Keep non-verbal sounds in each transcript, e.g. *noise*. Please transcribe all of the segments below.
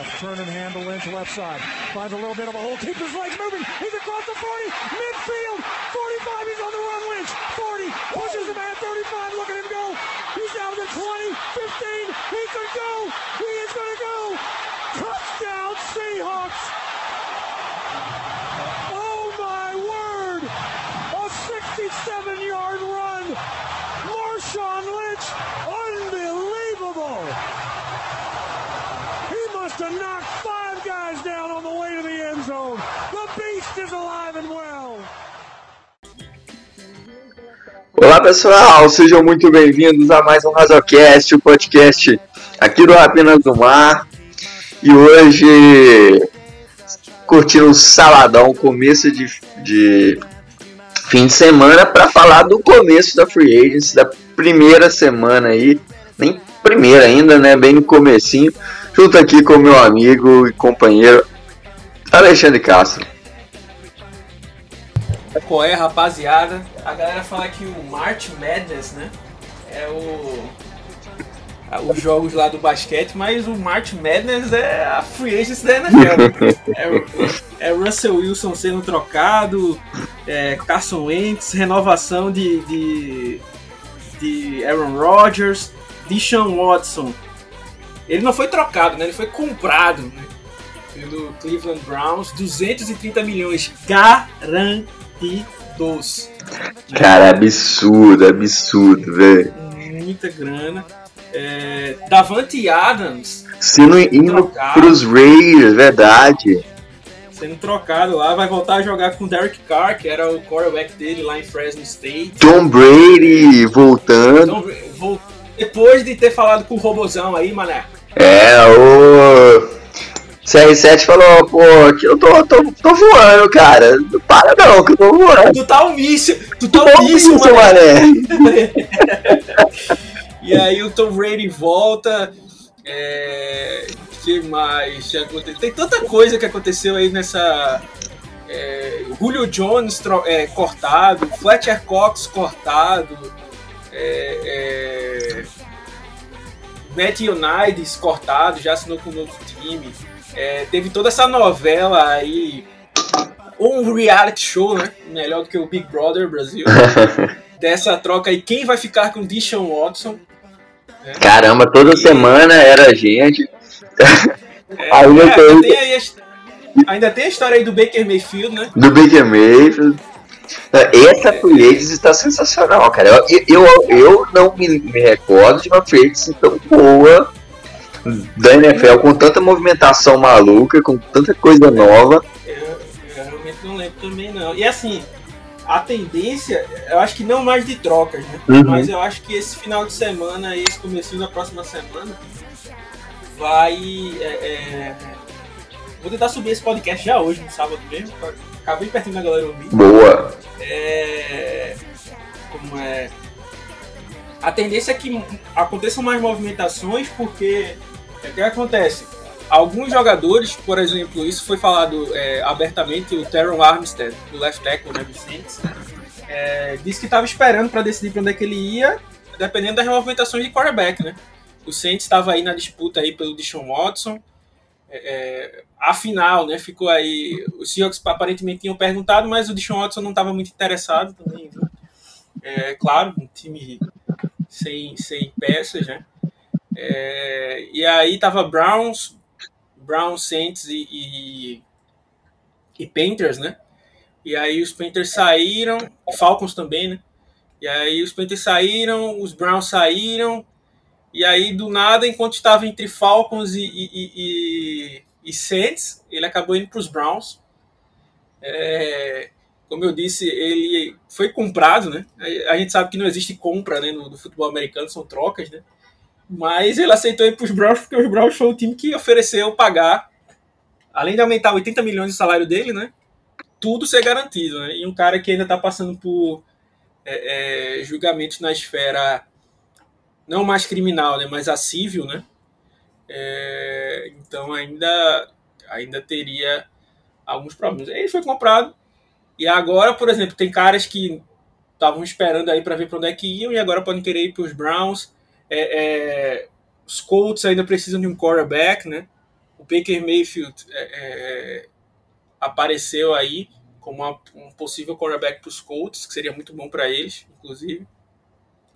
left. Turn and handle Lynch left side. Finds a little bit of a hole. Keeps his legs moving. He's across the 40. Midfield. 45. He's on the run. Lynch. 40. Pushes him at 35. Look at him go. He's down to 20. 15. He could go. He is going to go. Touchdown Seahawks. Knocked five guys down on the way to the end zone. The beast is alive and well. Olá pessoal, sejam muito bem-vindos a mais um Razocast, o podcast aqui do Apenas do Mar. E hoje, curtindo um saladão, começo de, de fim de semana, para falar do começo da Free Agency, da primeira semana aí, nem primeira ainda, né, bem no comecinho, junto aqui com meu amigo e companheiro Alexandre Castro. Qual é, rapaziada? A galera fala que o March Madness, né? É o. Os jogos lá do basquete, mas o March Madness é a free agents da NFL. é, é Russell Wilson sendo trocado, é Carson Wentz, renovação de, de, de Aaron Rodgers, Deshaun Watson. Ele não foi trocado, né? Ele foi comprado né? pelo Cleveland Browns, 230 milhões garantidos dos. Cara, absurdo, absurdo, velho. Muita grana. É, Davante Adams. Sendo indo pros Raiders, verdade. Sendo trocado lá, vai voltar a jogar com o Derek Carr, que era o quarterback dele lá em Fresno State. Tom Brady voltando. Tom, depois de ter falado com o Robozão aí, mané. É, o. CR7 falou, pô, aqui eu tô, tô, tô voando, cara. Não para não, que eu tô voando. Tu tá um míssil, tu tá um míssil, mané. *laughs* e aí o Tom Brady volta. É, que mais? Tem tanta coisa que aconteceu aí nessa. É, Julio Jones é, cortado, Fletcher Cox cortado, é, Matt United cortado, já assinou com um novo time. É, teve toda essa novela aí, um reality show, né? Melhor do que o Big Brother Brasil. *laughs* dessa troca aí, quem vai ficar com Deshaun Watson? Né? Caramba, toda e... semana era gente. É, ainda, é. Tem aí, ainda tem a história aí do Baker Mayfield, né? Do Baker Mayfield. Essa free está sensacional, cara. Eu, eu, eu não me, me recordo de uma free tão boa da NFL com tanta movimentação maluca, com tanta coisa nova. Eu, eu realmente não lembro também não. E assim, a tendência, eu acho que não mais de trocas, né? Uhum. Mas eu acho que esse final de semana e esse começo da próxima semana vai. É, é... Vou tentar subir esse podcast já hoje, no sábado mesmo. Acabei pertinho da galera ouvir. Boa! É... Como é. A tendência é que aconteçam mais movimentações, porque o que acontece? Alguns jogadores, por exemplo, isso foi falado é, abertamente, o Teron Armstead, do left tackle né, do Saints, é, disse que estava esperando para decidir para onde é que ele ia, dependendo das movimentações de quarterback, né? O Saints estava aí na disputa aí pelo Deshaun Watson, é, é, afinal, né, ficou aí, os Seahawks aparentemente tinham perguntado, mas o Deshaun Watson não estava muito interessado também, né? É, claro, um time sem, sem peças, né? É, e aí tava Browns, Browns, Saints e, e, e, Panthers, né? E aí os Panthers saíram, Falcons também, né? E aí os Panthers saíram, os Browns saíram, e aí do nada, enquanto estava entre Falcons e, e, e, e Saints, ele acabou indo para os Browns. É, como eu disse, ele foi comprado, né? A gente sabe que não existe compra né, no, no futebol americano, são trocas, né? Mas ele aceitou ir para os Browns porque os Browns foi o time que ofereceu pagar, além de aumentar 80 milhões de salário dele, né? Tudo ser garantido, né? E um cara que ainda está passando por é, é, julgamentos na esfera não mais criminal, né? Mas a civil, né? É, então ainda, ainda teria alguns problemas. Ele foi comprado e agora, por exemplo, tem caras que estavam esperando aí para ver para onde é que iam e agora podem querer ir para os Browns. É, é, os Colts ainda precisam de um quarterback, né? o Baker Mayfield é, é, apareceu aí como uma, um possível cornerback para os Colts, que seria muito bom para eles, inclusive.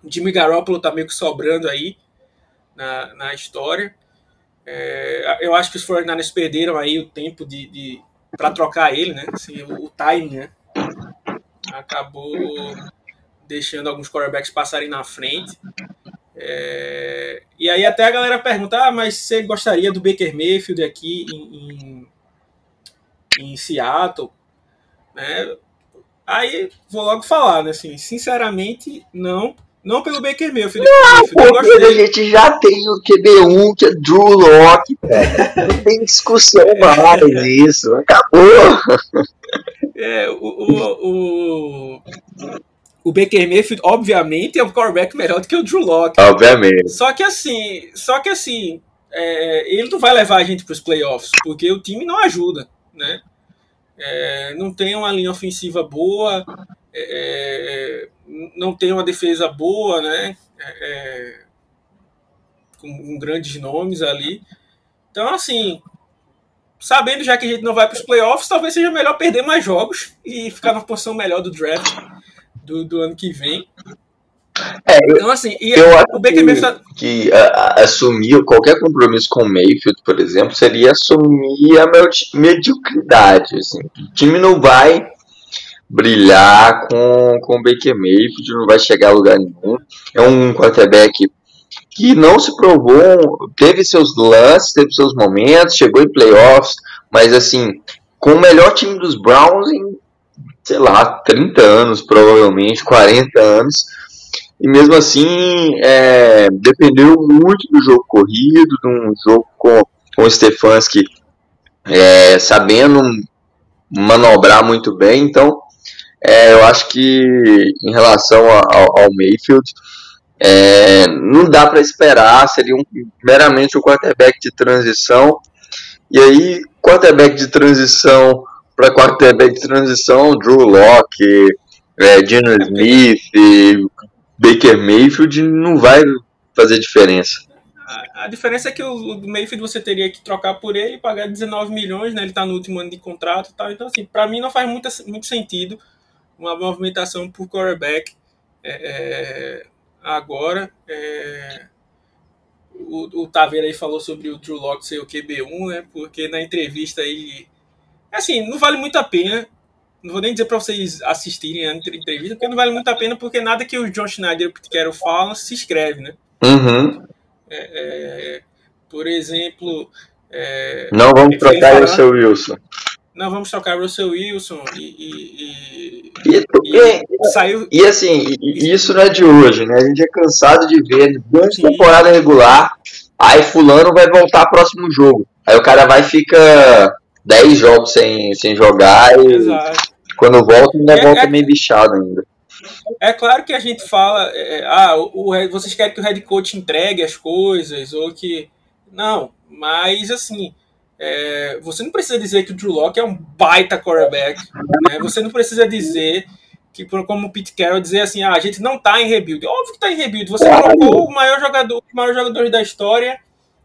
Jimmy Garoppolo está meio que sobrando aí na, na história. É, eu acho que os 49ers perderam aí o tempo de, de para trocar ele, né? Assim, o, o time, né? Acabou deixando alguns quarterbacks passarem na frente. É, e aí até a galera pergunta, ah, mas você gostaria do Baker Mayfield aqui em, em, em Seattle? Né? Aí vou logo falar, né? Assim, sinceramente, não. Não pelo Baker Mayfield. Não, porque a gente já tem o QB1, que é Drew Locke, Não tem discussão *laughs* mais isso. Acabou. É, o, o, o, o Baker Mayfield, obviamente, é um quarterback melhor do que o Drew Locke. Obviamente. Só que assim, só que assim, é, ele não vai levar a gente para os playoffs, porque o time não ajuda, né? É, não tem uma linha ofensiva boa, é, não tem uma defesa boa, né? É, é, com, com, grandes nomes ali. Então, assim, sabendo já que a gente não vai para os playoffs, talvez seja melhor perder mais jogos e ficar na posição melhor do draft do, do ano que vem. É, então, assim, eu acho Baker Mayfield... que, que a, assumir qualquer compromisso com o Mayfield, por exemplo, seria assumir a mediocridade. Assim. O time não vai brilhar com, com o Baker Mayfield, não vai chegar a lugar nenhum. É um quarterback que não se provou, teve seus lances, teve seus momentos, chegou em playoffs, mas assim, com o melhor time dos Browns em sei lá, 30 anos, provavelmente, 40 anos. E mesmo assim, é, dependeu muito do jogo corrido, de um jogo com, com o Stefanski é, sabendo manobrar muito bem. Então, é, eu acho que em relação ao, ao Mayfield, é, não dá para esperar, seria um, meramente um quarterback de transição. E aí, quarterback de transição para quarterback de transição, Drew Locke, é, Dino Smith, Baker Mayfield não vai fazer diferença. A, diferença é que o, Mayfield você teria que trocar por ele pagar 19 milhões, né? Ele está no último ano de contrato e tal. Então, assim, para mim não faz muito, muito sentido uma movimentação por quarterback é, é, agora. É, o, o Taveira aí falou sobre o Drew Locke ser o QB1, né? Porque na entrevista aí Assim, não vale muito a pena. Não vou nem dizer para vocês assistirem a entrevista, porque não vale muito a pena, porque nada que o John Schneider e o Carroll falam se escreve, né? Uhum. É, é, por exemplo. É, não vamos trocar o Russell Wilson. Não vamos trocar o Russell Wilson e. e, e, e, e saiu. E assim, isso não é de hoje, né? A gente é cansado de ver durante temporada regular. Aí fulano vai voltar próximo jogo. Aí o cara vai e fica 10 jogos sem, sem jogar e Exato. quando volta ainda é, volta é, meio bichado ainda. É claro que a gente fala, é, é, ah, o, o, vocês querem que o head coach entregue as coisas, ou que. Não, mas assim, é, você não precisa dizer que o Drew Locke é um baita quarterback, né? Você não precisa dizer que, como o Pete Carroll, dizer assim, ah, a gente não tá em rebuild. Óbvio que tá em rebuild. Você trocou o maior jogador, o maior jogador da história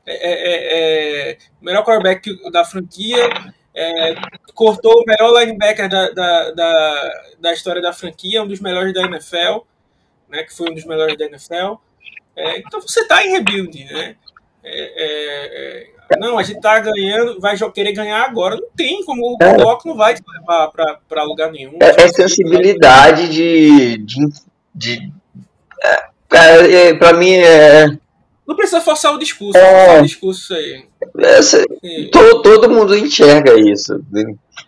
é, é, é, o melhor quarterback da franquia, é, cortou o melhor linebacker da, da, da, da, história da franquia, um dos melhores da NFL, né, que foi um dos melhores da NFL. É, então você está em rebuild, né? Não, a gente está ganhando, vai querer ganhar agora. Não tem como, o bloco não vai te levar para lugar nenhum. É, é sensibilidade de. de, de é, para mim é não precisa forçar o discurso, é, forçar o discurso aí. Essa, todo, todo mundo enxerga isso.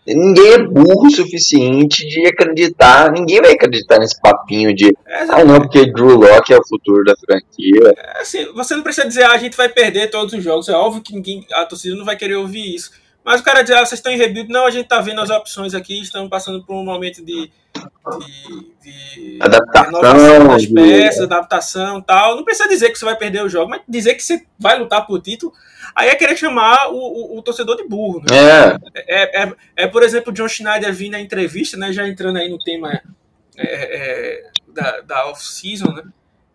Ninguém é burro o suficiente de acreditar. Ninguém vai acreditar nesse papinho de. É, ah, não, porque Drew Locke é o futuro da franquia. É, assim, você não precisa dizer, ah, a gente vai perder todos os jogos. É óbvio que ninguém, a torcida não vai querer ouvir isso. Mas o cara diz, ah, vocês estão em rebuild. Não, a gente tá vendo as opções aqui, estamos passando por um momento de, de, de adaptação, das peças, de... adaptação tal. Não precisa dizer que você vai perder o jogo, mas dizer que você vai lutar por título, aí é querer chamar o, o, o torcedor de burro. Né? É. É, é, é, por exemplo, o John Schneider vindo na entrevista, né, já entrando aí no tema é, é, da, da off-season, né,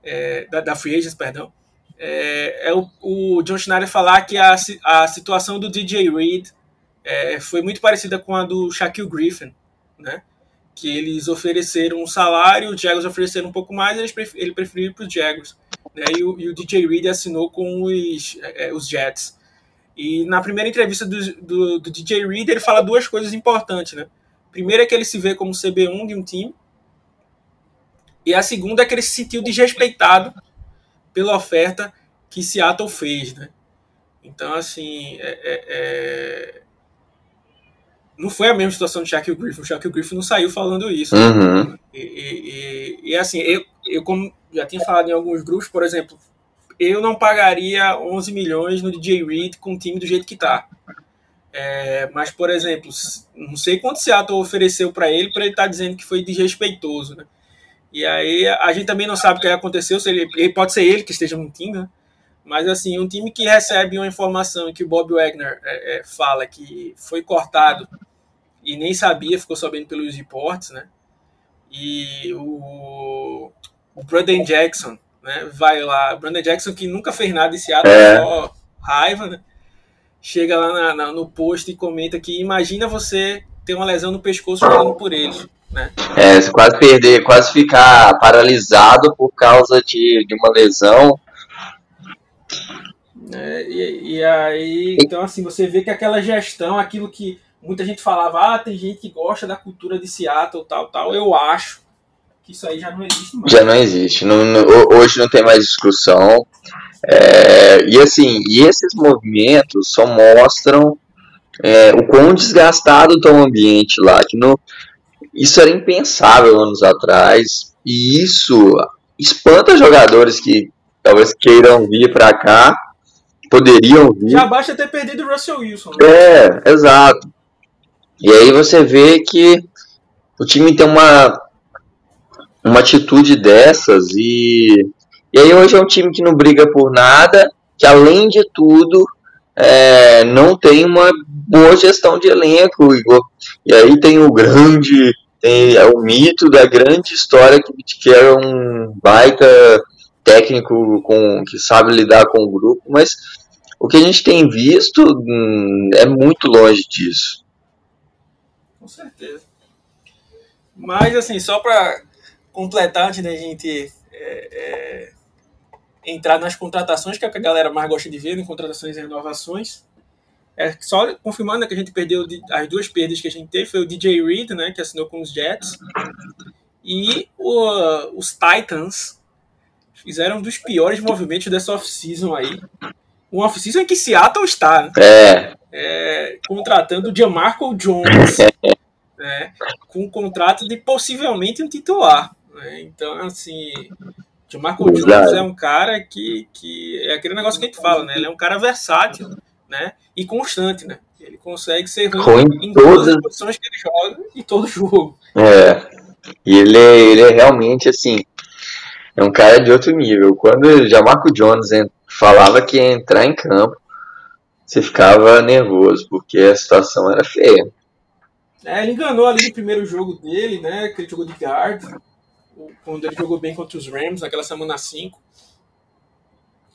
é, da, da free agents, perdão. É, é o, o, John Schneider falar que a, a situação do DJ Reed é, foi muito parecida com a do Shaquille Griffin, né? Que eles ofereceram um salário, os Jaguars ofereceram um pouco mais, eles pref ele preferiu ir para os Jaguars. Né? E, o, e o DJ Reed assinou com os, é, os Jets. E na primeira entrevista do, do, do, DJ Reed, ele fala duas coisas importantes, né? Primeiro é que ele se vê como CB1 de um time, e a segunda é que ele se sentiu desrespeitado pela oferta que Seattle fez, né? Então, assim, é, é, é... não foi a mesma situação do Shaquille Griffin. O Shaquille Griffin não saiu falando isso. Uhum. E, e, e, assim, eu, eu como já tinha falado em alguns grupos, por exemplo, eu não pagaria 11 milhões no DJ Reed com o time do jeito que tá. É, mas, por exemplo, não sei quanto Seattle ofereceu para ele para ele estar tá dizendo que foi desrespeitoso, né? E aí a gente também não sabe o que aconteceu, se ele, ele pode ser ele que esteja mentindo, né? Mas assim, um time que recebe uma informação que o Bob Wagner é, é, fala que foi cortado e nem sabia, ficou sabendo pelos reportes, né? E o, o Brandon Jackson, né? Vai lá, Brandon Jackson que nunca fez nada em Seattle, é. só raiva, né? Chega lá na, na, no post e comenta que imagina você ter uma lesão no pescoço jogando por eles. Né? É, quase perder, quase ficar paralisado por causa de, de uma lesão. É, e, e, aí, então assim, você vê que aquela gestão, aquilo que muita gente falava, ah, tem gente que gosta da cultura de Seattle, tal, tal, eu acho que isso aí já não existe mais. Já não existe, não, não, hoje não tem mais discussão. É, e assim, e esses movimentos só mostram é, o quão desgastado está o ambiente lá, que no, isso era impensável anos atrás, e isso espanta jogadores que talvez queiram vir para cá, poderiam vir. Já basta ter perdido o Russell Wilson. Né? É, exato. E aí você vê que o time tem uma, uma atitude dessas e, e aí hoje é um time que não briga por nada, que além de tudo é, não tem uma boa gestão de elenco. E aí tem o grande tem é o mito da grande história que, era um baita técnico com, que sabe lidar com o grupo, mas o que a gente tem visto hum, é muito longe disso. Com certeza. Mas, assim, só para completar, antes da gente é, é, entrar nas contratações, que é o que a galera mais gosta de ver, em contratações e renovações, é, só confirmando que a gente perdeu as duas perdas que a gente teve foi o DJ Reed, né, que assinou com os Jets, e o, os Titans fizeram um dos piores movimentos dessa off-season aí. Um off-season em que Seattle está, né? é. É, contratando o Jamarco Jones, *laughs* né, com um contrato de possivelmente um titular. Né? Então, assim, Jamarco Jones é um cara que, que é aquele negócio que a gente fala, né? Ele é um cara versátil né? E constante, né? Ele consegue ser ruim, em todas as posições que ele joga e todo *laughs* jogo. É. E ele, é, ele é realmente assim. É um cara de outro nível. Quando já Marco Jones falava que ia entrar em campo, você ficava nervoso, porque a situação era feia. É, ele enganou ali no primeiro jogo dele, né? Que ele jogou de guard. Quando ele jogou bem contra os Rams, naquela semana 5.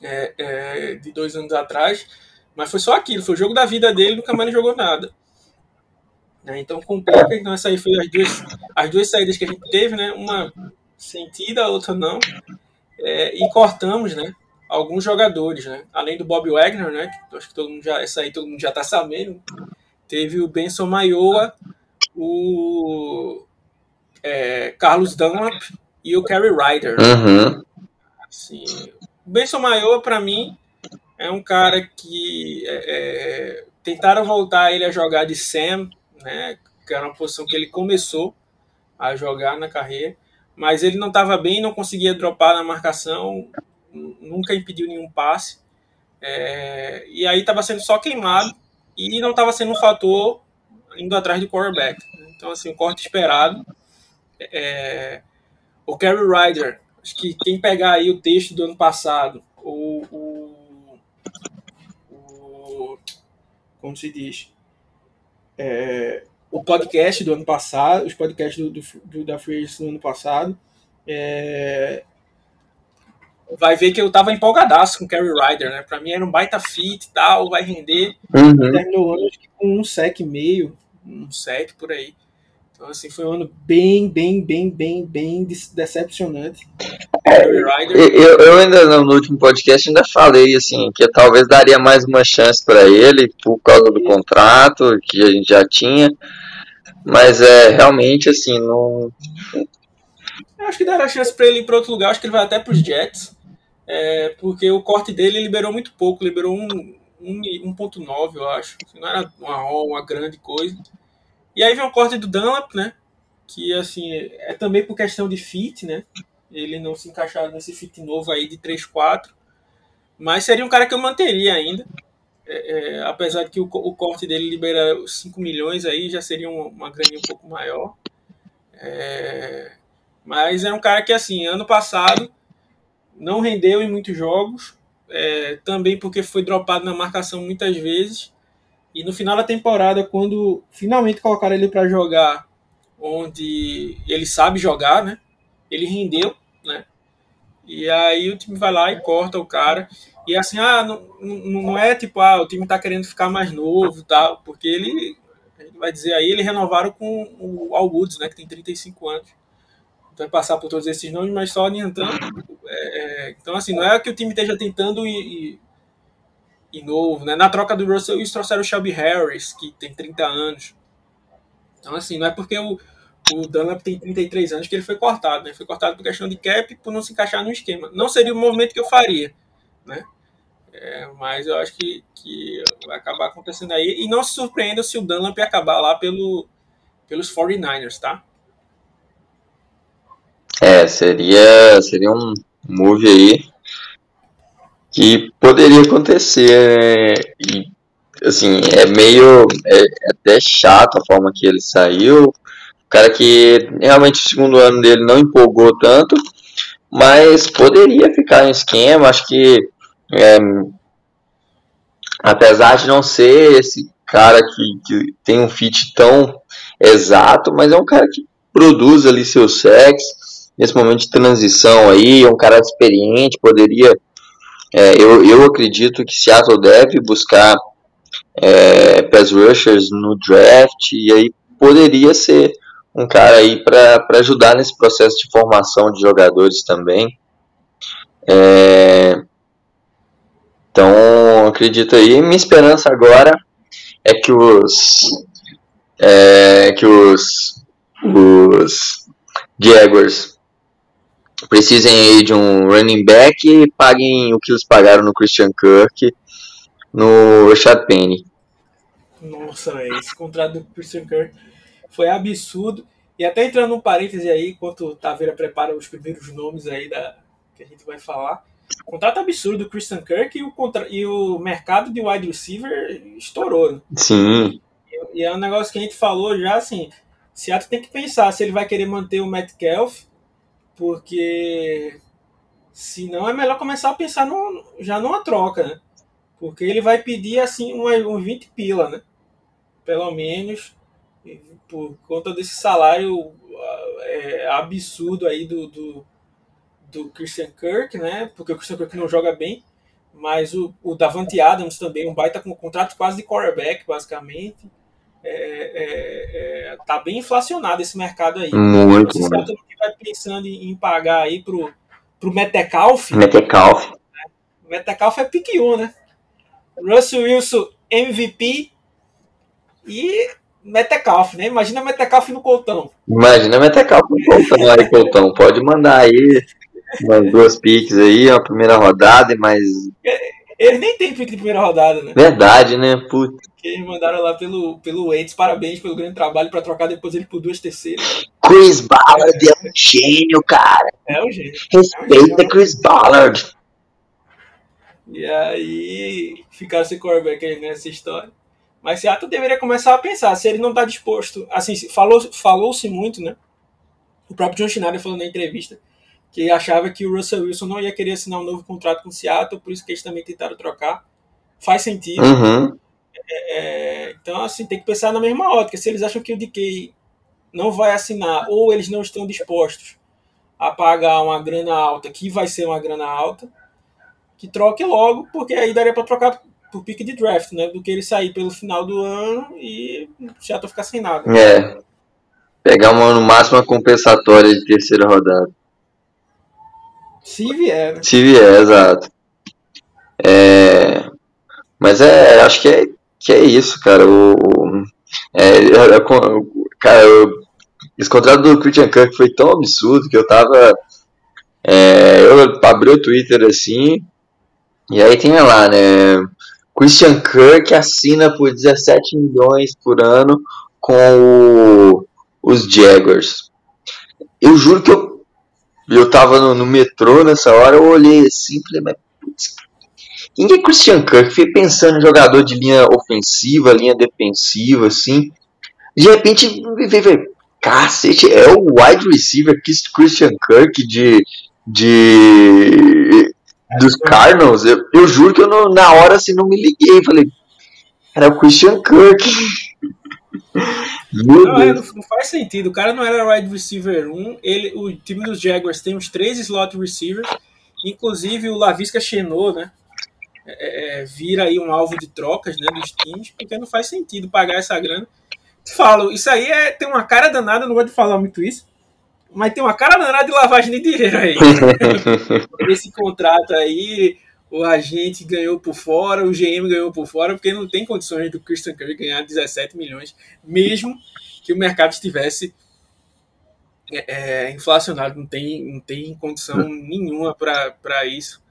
É, é, de dois anos atrás. Mas foi só aquilo, foi o jogo da vida dele, nunca mais ele jogou nada. Né? Então complica, então essa aí foi as duas, as duas saídas que a gente teve, né? Uma sentida, a outra não. É, e cortamos, né? Alguns jogadores, né? Além do Bob Wagner, né? Que acho que todo mundo já, essa aí todo mundo já tá sabendo. Teve o Benson Maioa, o é, Carlos Dunlap e o Kerry Ryder. Uhum. Assim, o Benson Maioa, para mim, é um cara que é, é, tentaram voltar ele a jogar de Sam, né, que era uma posição que ele começou a jogar na carreira, mas ele não estava bem, não conseguia dropar na marcação, nunca impediu nenhum passe, é, e aí estava sendo só queimado e não estava sendo um fator indo atrás do quarterback. Então, assim, um corte esperado. É, o Kerry Ryder, acho que quem pegar aí o texto do ano passado, o, o como se diz, é, o podcast do ano passado, os podcasts do, do, do da Free do ano passado, é, vai ver que eu tava empolgadaço com o Kerry Ryder, né? Pra mim era um baita fit e tal, vai render. Uhum. Terminou o ano com um sec e meio, um sec por aí. Então, assim, foi um ano bem, bem, bem, bem, bem decepcionante. Ryder. Eu, eu ainda no último podcast ainda falei assim que talvez daria mais uma chance para ele por causa do contrato que a gente já tinha, mas é realmente assim não. Eu acho que dará chance para ele ir para outro lugar. Acho que ele vai até para os Jets, é, porque o corte dele liberou muito pouco, liberou um, um 1.9, eu acho. Não era uma, uma grande coisa. E aí vem o corte do Dunlap, né? Que assim é também por questão de fit, né? Ele não se encaixar nesse fit novo aí de 3-4. Mas seria um cara que eu manteria ainda. É, é, apesar de que o, o, corte dele libera 5 milhões aí, já seria uma, uma graninha um pouco maior. É, mas é um cara que, assim, ano passado não rendeu em muitos jogos, é, também porque foi dropado na marcação muitas vezes. E no final da temporada, quando finalmente colocaram ele para jogar onde ele sabe jogar, né? Ele rendeu, né? E aí o time vai lá e corta o cara. E assim, ah, não, não é tipo, ah, o time tá querendo ficar mais novo tal, porque ele, vai dizer aí, ele renovaram com o Al Woods, né, que tem 35 anos. Então vai passar por todos esses nomes, mas só adiantando. É, é, então, assim, não é que o time esteja tentando ir, ir, ir novo, né? Na troca do Russell, eles trouxeram o Shelby Harris, que tem 30 anos. Então, assim, não é porque o, o Dunlap tem 33 anos que ele foi cortado, né? Foi cortado por questão de cap por não se encaixar no esquema. Não seria o movimento que eu faria, né? É, mas eu acho que, que vai acabar acontecendo aí. E não se surpreenda se o Dunlap acabar lá pelo, pelos 49ers, tá? É, seria, seria um move aí que poderia acontecer. E, assim, é meio. É, é até chato a forma que ele saiu cara que realmente o segundo ano dele não empolgou tanto, mas poderia ficar em esquema. Acho que, é, apesar de não ser esse cara que, que tem um fit tão exato, mas é um cara que produz ali seu sexo nesse momento de transição aí, é um cara experiente, poderia. É, eu, eu acredito que Seattle deve buscar é, pass rushers no draft e aí poderia ser um cara aí para ajudar nesse processo de formação de jogadores também. É, então, acredito aí. Minha esperança agora é que os é, que os os Jaguars precisem aí de um running back e paguem o que eles pagaram no Christian Kirk no Rashad Penny. Nossa, esse contrato do Christian Kirk foi absurdo. E até entrando num parêntese aí, enquanto Taveira prepara os primeiros nomes aí da, que a gente vai falar. Contrato absurdo do Christian Kirk e o, contra, e o mercado de wide receiver estourou. Né? Sim. E, e, é um negócio que a gente falou já assim. Seattle tem que pensar se ele vai querer manter o Metcalf, porque senão é melhor começar a pensar no, já numa troca, né? Porque ele vai pedir assim uns um 20 pila, né? Pelo menos por conta desse salário é, absurdo aí do, do, do, Christian Kirk, né? Porque o Christian Kirk não joga bem, mas o, o Davante Adams também, um baita com contrato quase de quarterback, basicamente. É, é, é, tá bem inflacionado esse mercado aí. Muito. Você sabe que vai pensando em, pagar aí pro, pro Metcalf. Metcalf. Né? Metcalf é pique 1, né? Russell Wilson MVP e Metecalf, né? Imagina Metecalf no Coltão. Imagina Metecalf no Coltão aí, Coltão. Pode mandar aí umas duas piques aí, uma primeira rodada e mais. Ele nem tem pique de primeira rodada, né? Verdade, né? Puta. Que eles mandaram lá pelo, pelo Waits. Parabéns pelo grande trabalho para trocar depois ele por duas terceiras. Chris Ballard é um gênio, cara. É um gênio. Respeita é um Chris Ballard. E aí ficaram sem quarterback aí nessa história. Mas Seattle deveria começar a pensar se ele não está disposto. Assim, falou-se falou muito, né? O próprio John Schneider falou na entrevista que achava que o Russell Wilson não ia querer assinar um novo contrato com o Seattle, por isso que eles também tentaram trocar. Faz sentido. Uhum. É, é então, assim, tem que pensar na mesma ótica. Se eles acham que o DK não vai assinar ou eles não estão dispostos a pagar uma grana alta, que vai ser uma grana alta, que troque logo, porque aí daria para trocar por pique de draft, né? Do que ele sair pelo final do ano e já tô ficar sem nada. É. Pegar uma, no máximo uma compensatória de terceira rodada. Se vier, né? Se vier, exato. É, mas é, acho que é, que é isso, cara. O, o é, cara, eu, esse contrato do Christian Kirk foi tão absurdo que eu tava. É, eu abri o Twitter assim, e aí tem lá, né? Christian Kirk assina por 17 milhões por ano com o, os Jaguars. Eu juro que eu, eu tava no, no metrô nessa hora, eu olhei assim e falei, mas putz, quem é Christian Kirk? Fiquei pensando em jogador de linha ofensiva, linha defensiva, assim. De repente, veio, cacete, é o wide receiver Christian Kirk de, de dos Cardinals. Eu, eu juro que eu não, na hora assim não me liguei. Falei, era o Christian Kirk. Não, é, não, faz sentido. O cara não era wide receiver 1. Ele, o time dos Jaguars tem uns três slot receivers. Inclusive o Lavisca Chenot, né? É, é, vira aí um alvo de trocas né, dos times, porque não faz sentido pagar essa grana falo, isso aí é, tem uma cara danada, não gosto de falar muito isso, mas tem uma cara danada de lavagem de dinheiro aí. *laughs* Esse contrato aí, o agente ganhou por fora, o GM ganhou por fora, porque não tem condições do Christian Curry ganhar 17 milhões, mesmo que o mercado estivesse é, é inflacionado, não tem, não tem condição nenhuma para isso.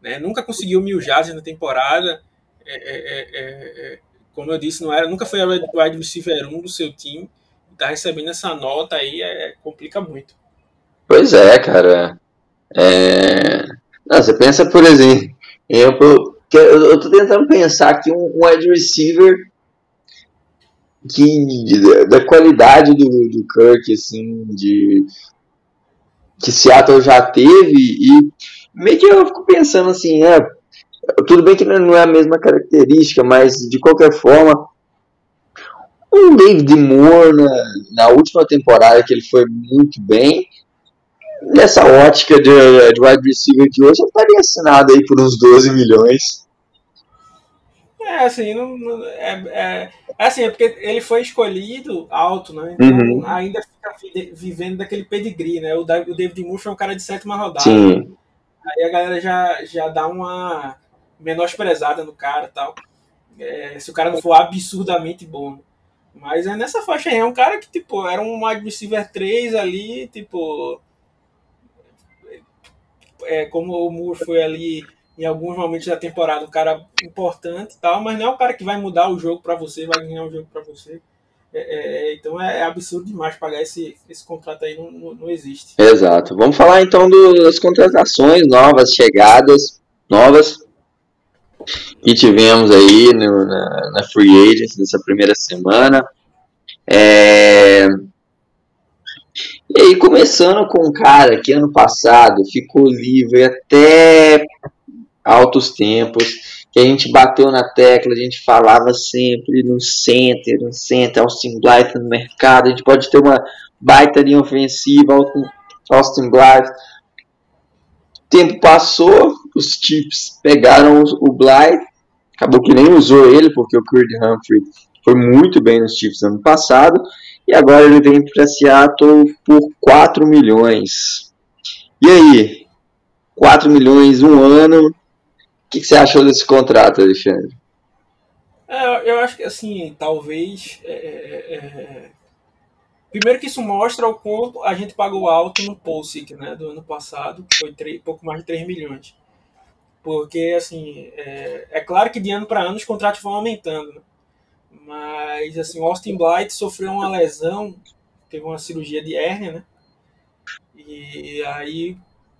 Né? Nunca conseguiu mil jardas na temporada. É, é, é, é como eu disse, não era, nunca foi a wide receiver 1 do seu time. Tá recebendo essa nota aí é, complica muito. Pois é, cara. É... Não, você pensa, por exemplo, eu, eu tô tentando pensar que um wide receiver que da qualidade do, do Kirk, assim, de que Seattle já teve e meio que eu fico pensando assim, é, tudo bem que não é a mesma característica, mas de qualquer forma, um David Moore na, na última temporada que ele foi muito bem, nessa ótica de, de wide receiver de hoje, ele estaria assinado aí por uns 12 milhões. É, assim, não, não é, é, assim, é porque ele foi escolhido alto, né? Então uhum. ainda fica vivendo daquele pedigree, né? O David Moore foi um cara de sétima rodada. Sim. Aí a galera já, já dá uma menosprezada no cara tal. É, se o cara não for absurdamente bom. Mas é nessa faixa aí. É um cara que, tipo, era um wide receiver 3 ali, tipo. É, como o Moore foi ali em alguns momentos da temporada, um cara importante tal, mas não é o cara que vai mudar o jogo para você, vai ganhar o jogo para você. É, é, então é, é, absurdo demais pagar esse, esse contrato aí, não, não, existe. Exato. Vamos falar então do, das contratações novas, chegadas novas que tivemos aí no, na, na Free Agents nessa primeira semana. É... E aí, começando com um cara que ano passado ficou livre até altos tempos, que a gente bateu na tecla, a gente falava sempre no center, no center, Austin Blythe no mercado, a gente pode ter uma baita linha ofensiva, Austin Blythe. O tempo passou, os Chiefs pegaram o Blythe, acabou que nem usou ele, porque o Creed Humphrey foi muito bem nos Chiefs ano passado, e agora ele vem para Seattle por 4 milhões. E aí? 4 milhões um ano. O que, que você achou desse contrato, Alexandre? É, eu acho que assim, talvez. É, é, é primeiro que isso mostra o quanto a gente pagou alto no Pulsic, né, do ano passado, que foi 3, pouco mais de 3 milhões. Porque, assim, é, é claro que de ano para ano os contratos vão aumentando, né? Mas, assim, o Austin Blight sofreu uma lesão, teve uma cirurgia de hérnia, né? E aí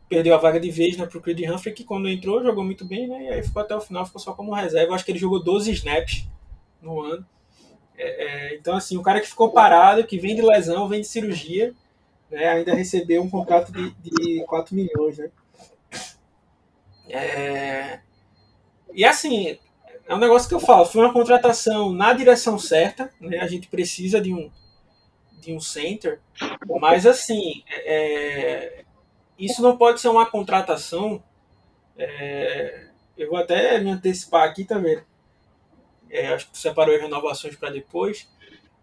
perdeu a vaga de vez né, pro Creed Humphrey, que quando entrou jogou muito bem, né? E aí ficou até o final, ficou só como reserva. Acho que ele jogou 12 snaps no ano. É, é, então, assim, o cara que ficou parado, que vem de lesão, vem de cirurgia, né, ainda recebeu um contrato de, de 4 milhões, né? É... E assim, é um negócio que eu falo, foi uma contratação na direção certa, né? A gente precisa de um de um center, mas assim, é... isso não pode ser uma contratação. É, eu vou até me antecipar aqui também. É, acho que separou as renovações para depois.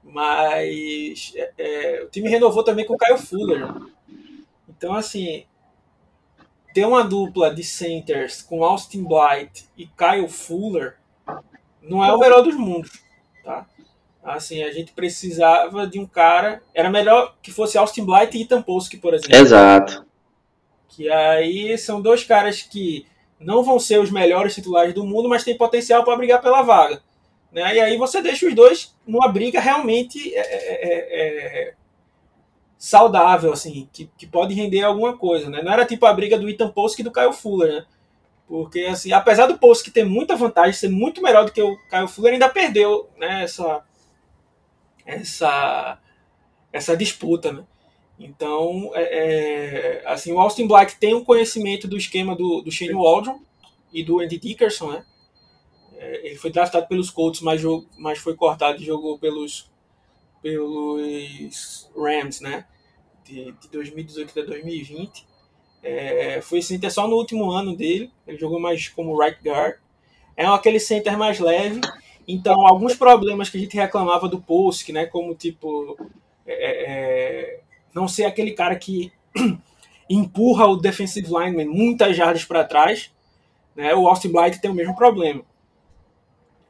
Mas é, é, o time renovou também com o Caio Fuller. Então, assim, ter uma dupla de centers com Austin Blight e Kyle Fuller não é o melhor dos mundos, tá? Assim, a gente precisava de um cara. Era melhor que fosse Austin Blight e Ethan Polsky, por exemplo. Exato. Que aí são dois caras que não vão ser os melhores titulares do mundo, mas têm potencial para brigar pela vaga. Né? E aí você deixa os dois numa briga realmente é, é, é, é saudável, assim, que, que pode render alguma coisa. Né? Não era tipo a briga do Ethan Polsky e do Kyle Fuller, né? Porque, assim, apesar do Polsky ter muita vantagem, ser muito melhor do que o Kyle Fuller, ainda perdeu né, essa, essa, essa disputa, né? Então, é, é, assim, o Austin Black tem um conhecimento do esquema do, do Shane Waldron e do Andy Dickerson, né? É, ele foi draftado pelos Colts, mas, mas foi cortado e jogou pelos, pelos Rams, né? De, de 2018 até 2020. É, foi center só no último ano dele. Ele jogou mais como right guard. É aquele center mais leve. Então, alguns problemas que a gente reclamava do Post, né? Como tipo. É, é, não ser aquele cara que *clears throat* empurra o defensive lineman muitas jardas para trás. Né? O Austin Blight tem o mesmo problema.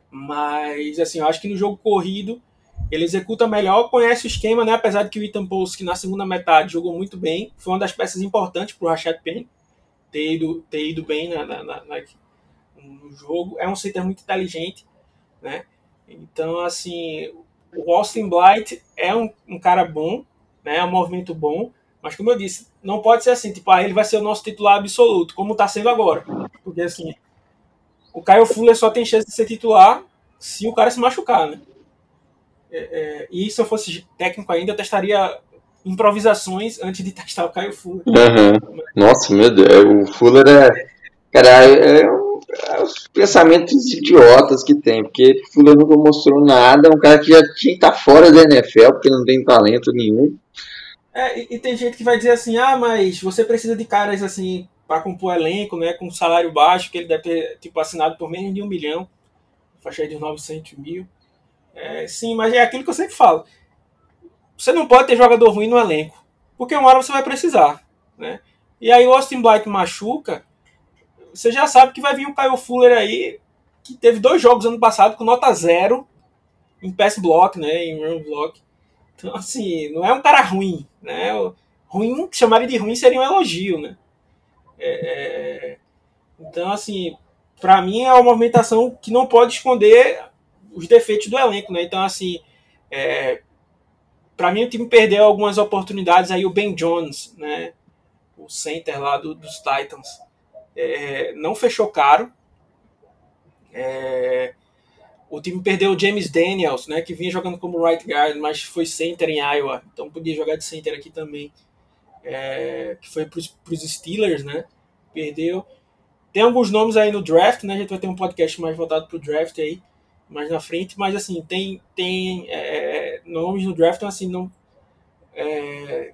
Mas, assim, eu acho que no jogo corrido ele executa melhor, conhece o esquema, né? Apesar de que o Ethan Post, que na segunda metade jogou muito bem, foi uma das peças importantes para o Rashad Penny ter ido, ter ido bem na, na, na, no jogo. É um center muito inteligente, né? Então, assim, o Austin Blight é um, um cara bom, né? É um movimento bom, mas como eu disse, não pode ser assim, tipo, ah, ele vai ser o nosso titular absoluto, como está sendo agora. Porque, assim, o Kyle Fuller só tem chance de ser titular se o cara se machucar, né? É, é, e se eu fosse técnico ainda, eu testaria improvisações antes de testar o Caio Fuller. Uhum. Nossa, meu Deus, o Fuller é. Cara, é, é os pensamentos idiotas que tem, porque o Fuller nunca mostrou nada, é um cara que já tinha que estar tá fora da NFL, porque não tem talento nenhum. É, e, e, tem gente que vai dizer assim, ah, mas você precisa de caras assim para compor elenco, né, com salário baixo, que ele deve ter tipo assinado por menos de um milhão, faixa de 900 mil. É, sim, mas é aquilo que eu sempre falo. Você não pode ter jogador ruim no elenco, porque uma hora você vai precisar, né? E aí o Austin Blight machuca, você já sabe que vai vir o Kyle Fuller aí, que teve dois jogos ano passado com nota zero em pass block, né, em run block. Então, assim, não é um cara ruim, né? Ruim, chamar ele de ruim seria um elogio, né? É, é então, assim, para mim é uma movimentação que não pode esconder os defeitos do elenco, né? Então, assim, é, para mim o time perdeu algumas oportunidades aí o Ben Jones, né? O center lá do, dos Titans. É, não fechou caro. É, o time perdeu o James Daniels, né? Que vinha jogando como right guard, mas foi center em Iowa. Então podia jogar de center aqui também. É, que foi para os Steelers, né? Perdeu. Tem alguns nomes aí no draft, né? A gente vai ter um podcast mais voltado para o draft aí mais na frente, mas assim, tem, tem é, nomes no draft, então assim, não. É,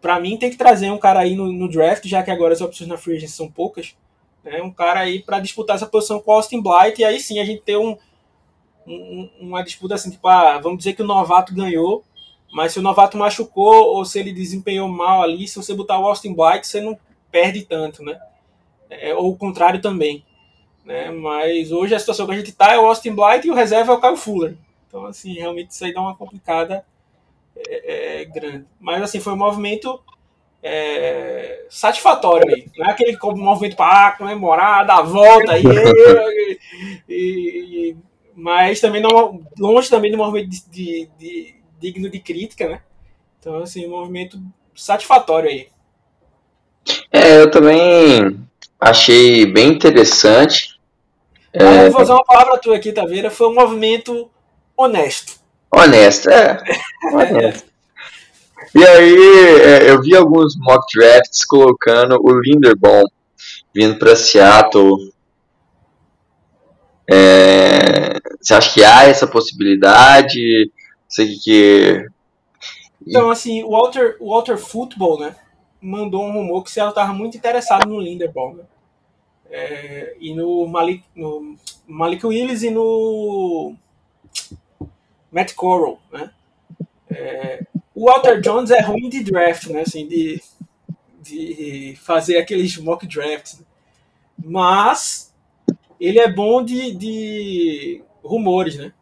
para mim tem que trazer um cara aí no, no, draft, já que agora as opções na free agency são poucas, né? Um cara aí para disputar essa posição com o Austin Blight, e aí sim a gente ter um, um, uma disputa assim, tipo, ah, vamos dizer que o novato ganhou, mas se o novato machucou ou se ele desempenhou mal ali, se você botar o Austin Blight, você não perde tanto, né? É, ou o contrário também. Né? Mas hoje a situação que a gente está é o Austin Blight e o reserva é o Kyle Fuller. Então, assim, realmente isso aí dá uma complicada é, é, grande. Mas, assim, foi um movimento é, satisfatório aí. Não é aquele movimento para comemorar, dar a volta aí. *laughs* e, e, mas também não, longe também do movimento de, de, de, digno de crítica, né? Então, assim, um movimento satisfatório aí. É, eu também achei bem interessante. É... vou usar uma palavra tua aqui, Taveira, foi um movimento honesto. Honesto, é. honesto. *laughs* E aí, é, eu vi alguns mock drafts colocando o Linderbaum vindo para Seattle. É, você acha que há essa possibilidade? Sei que. Então, assim, o Walter, o Walter Football, né? mandou um rumor que o Seattle estava muito interessado no Linderbaum. Né? É, e no Malik, no Malik Willis e no Matt Corral, né? É, o Walter Jones é ruim de draft, né? Assim, de, de fazer aqueles mock drafts. Mas ele é bom de, de rumores, né?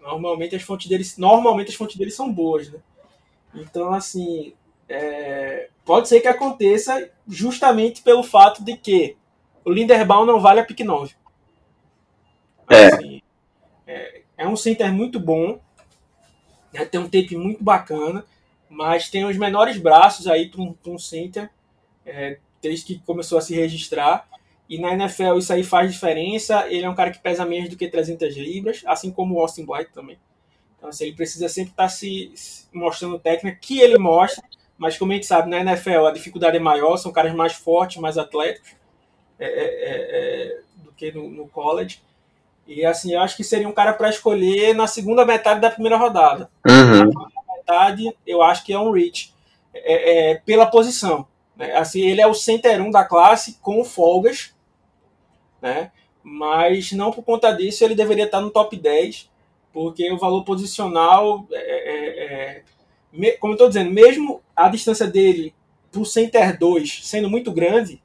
Normalmente as fontes deles, normalmente as fontes deles são boas, né? Então, assim, é, pode ser que aconteça justamente pelo fato de que o Linderbaum não vale a pick 9. É. Assim, é, é, um center muito bom, né, tem um tape muito bacana, mas tem os menores braços aí para um, um, center, é, desde que começou a se registrar. E na NFL isso aí faz diferença. Ele é um cara que pesa menos do que 300 libras, assim como o Austin White também. Então, assim, ele precisa sempre estar tá se, mostrando técnica, que ele mostra, mas como a gente sabe, na NFL a dificuldade é maior, são caras mais fortes, mais atléticos é, é, é, é do que no, no, college. E assim, eu acho que seria um cara para escolher na segunda metade da primeira rodada. Uhum. Na segunda metade, eu acho que é um reach é, é, pela posição. Né? Assim, ele é o center 1 da classe com folgas, né? mas não por conta disso ele deveria estar no top 10, porque o valor posicional, é como eu estou dizendo, mesmo a distância dele para o center 2 sendo muito grande,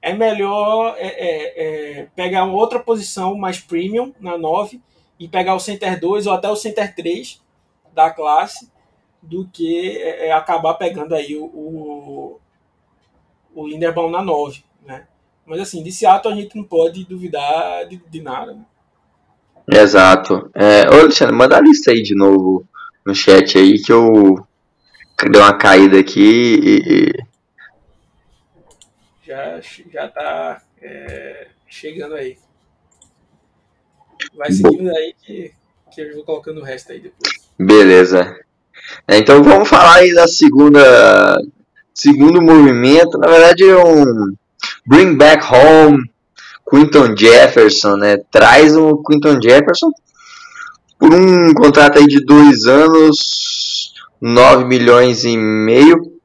é melhor é, é, é, pegar uma outra posição mais premium na 9 e pegar o center 2 ou até o center 3 da classe do que é, acabar pegando aí o, o, o Linderbaum na 9, né? Mas assim, de Seattle a gente não pode duvidar de, de nada. Né? Exato. É, ô Alexandre, manda a lista aí de novo no chat aí que eu dei uma caída aqui e. Já, já tá é, chegando aí. Vai seguindo aí que, que eu vou colocando o resto aí depois. Beleza. É, então vamos falar aí da segunda. Segundo movimento. Na verdade é um Bring Back Home, Quinton Jefferson, né? Traz o Quinton Jefferson por um contrato aí de dois anos, 9 milhões e meio.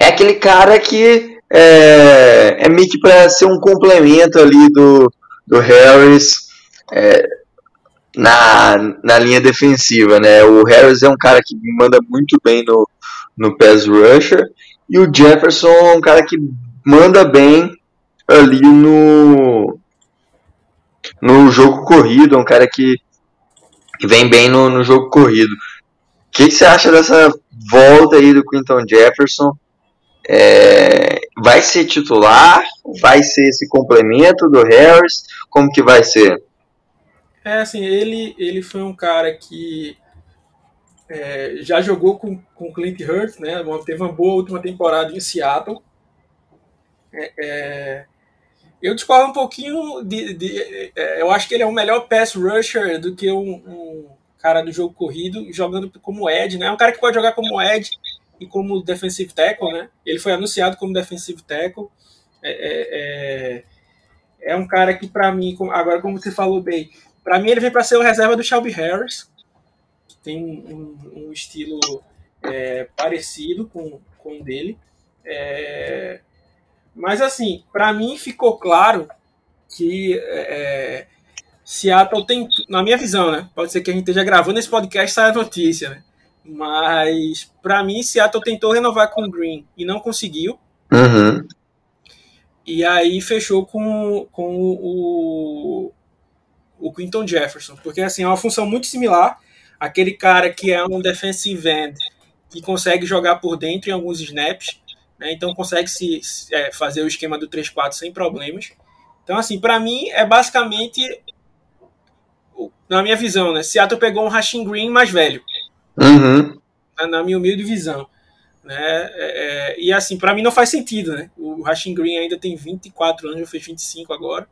É aquele cara que é, é meio que para ser um complemento ali do, do Harris é, na, na linha defensiva, né? O Harris é um cara que manda muito bem no, no pass rusher e o Jefferson é um cara que manda bem ali no no jogo corrido, é um cara que, vem bem no, no jogo corrido. O que, que, você acha dessa volta aí do Quinton Jefferson? É, vai ser titular? Vai ser esse complemento do Harris? Como que vai ser? É assim, ele, ele foi um cara que é, já jogou com, com Clint Hurts, né? Teve uma boa última temporada em Seattle. É, é, eu discordo um pouquinho de, de, é, eu acho que ele é um melhor pass rusher do que um, um, cara do jogo corrido jogando como Ed, né? É um cara que pode jogar como Ed e como defensive tackle, né? Ele foi anunciado como defensive tackle. É, é, é, é um cara que para mim, agora como você falou bem, para mim ele vem para ser o reserva do Shelby Harris, que tem um, um estilo é, parecido com, com o dele. É, mas assim, para mim ficou claro que é, Seattle tem, na minha visão, né? Pode ser que a gente esteja gravando esse podcast e saia a notícia, né? Mas para mim, Seattle tentou renovar com o Green e não conseguiu. Uhum. E aí fechou com, com o, o Quinton Jefferson, porque assim é uma função muito similar. Aquele cara que é um defensive end que consegue jogar por dentro em alguns snaps né? então consegue se é, fazer o esquema do 3-4 sem problemas. Então, assim, para mim é basicamente, na minha visão, né? Seattle pegou um Rashing Green mais velho, uhum. na, minha humilde visão. Né? É, é, e assim, para mim não faz sentido, né? O Rashing Green ainda tem 24 anos, já fez 25 agora.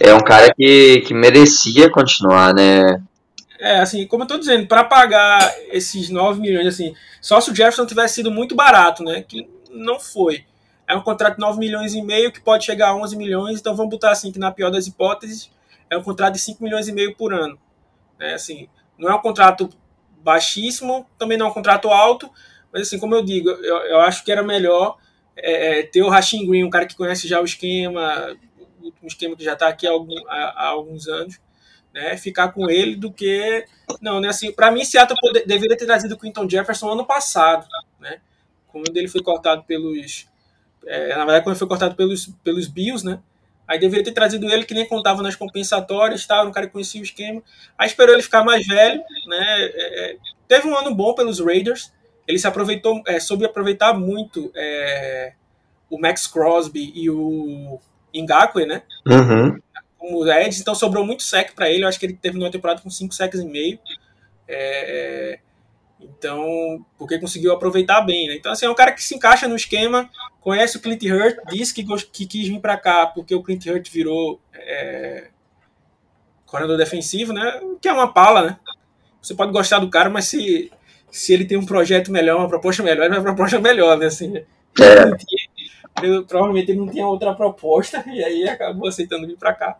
É um cara que, que merecia continuar, né? É, assim, como eu tô dizendo, para pagar esses 9 milhões, assim, só se o Jefferson tivesse sido muito barato, né? Que não foi. É um contrato de 9 milhões e meio que pode chegar a 11 milhões, então vamos botar assim que na pior das hipóteses é um contrato de 5 milhões e meio por ano. É, assim, não é um contrato baixíssimo, também não é um contrato alto, Mas assim, como eu digo, eu, eu acho que era melhor é, é ter o Rashim Green, um cara que conhece já o esquema, último esquema que já está aqui há, algum, há, há, alguns anos, né? Ficar com ele do que. Não, né? Assim, para mim, Seattle poder, deveria ter trazido o Quinton Jefferson ano passado, né? Quando ele foi cortado pelos. É, na verdade, quando ele foi cortado pelos, pelos Bills, né? Aí deveria ter trazido ele que nem contava nas compensatórias, tal, um cara que conhecia o esquema. Aí esperou ele ficar mais velho, né? É, é teve um ano bom pelos Raiders. Ele se aproveitou, é, soube aproveitar muito é, o Max Crosby e o Ngakwe, né? Uhum. Como Eds, então sobrou muito sec para ele. Eu acho que ele teve uma temporada com 5 secs e meio. É, então, porque conseguiu aproveitar bem, né? Então, assim, é um cara que se encaixa no esquema, conhece o Clint Hurt, disse que, que quis vir para cá porque o Clint Hurt virou é, corredor defensivo, né? Que é uma pala, né? Você pode gostar do cara, mas se, se ele tem um projeto melhor, uma proposta melhor, uma proposta melhor, né? Assim, é. ele, provavelmente ele não tinha outra proposta *laughs* e aí acabou aceitando vir para cá.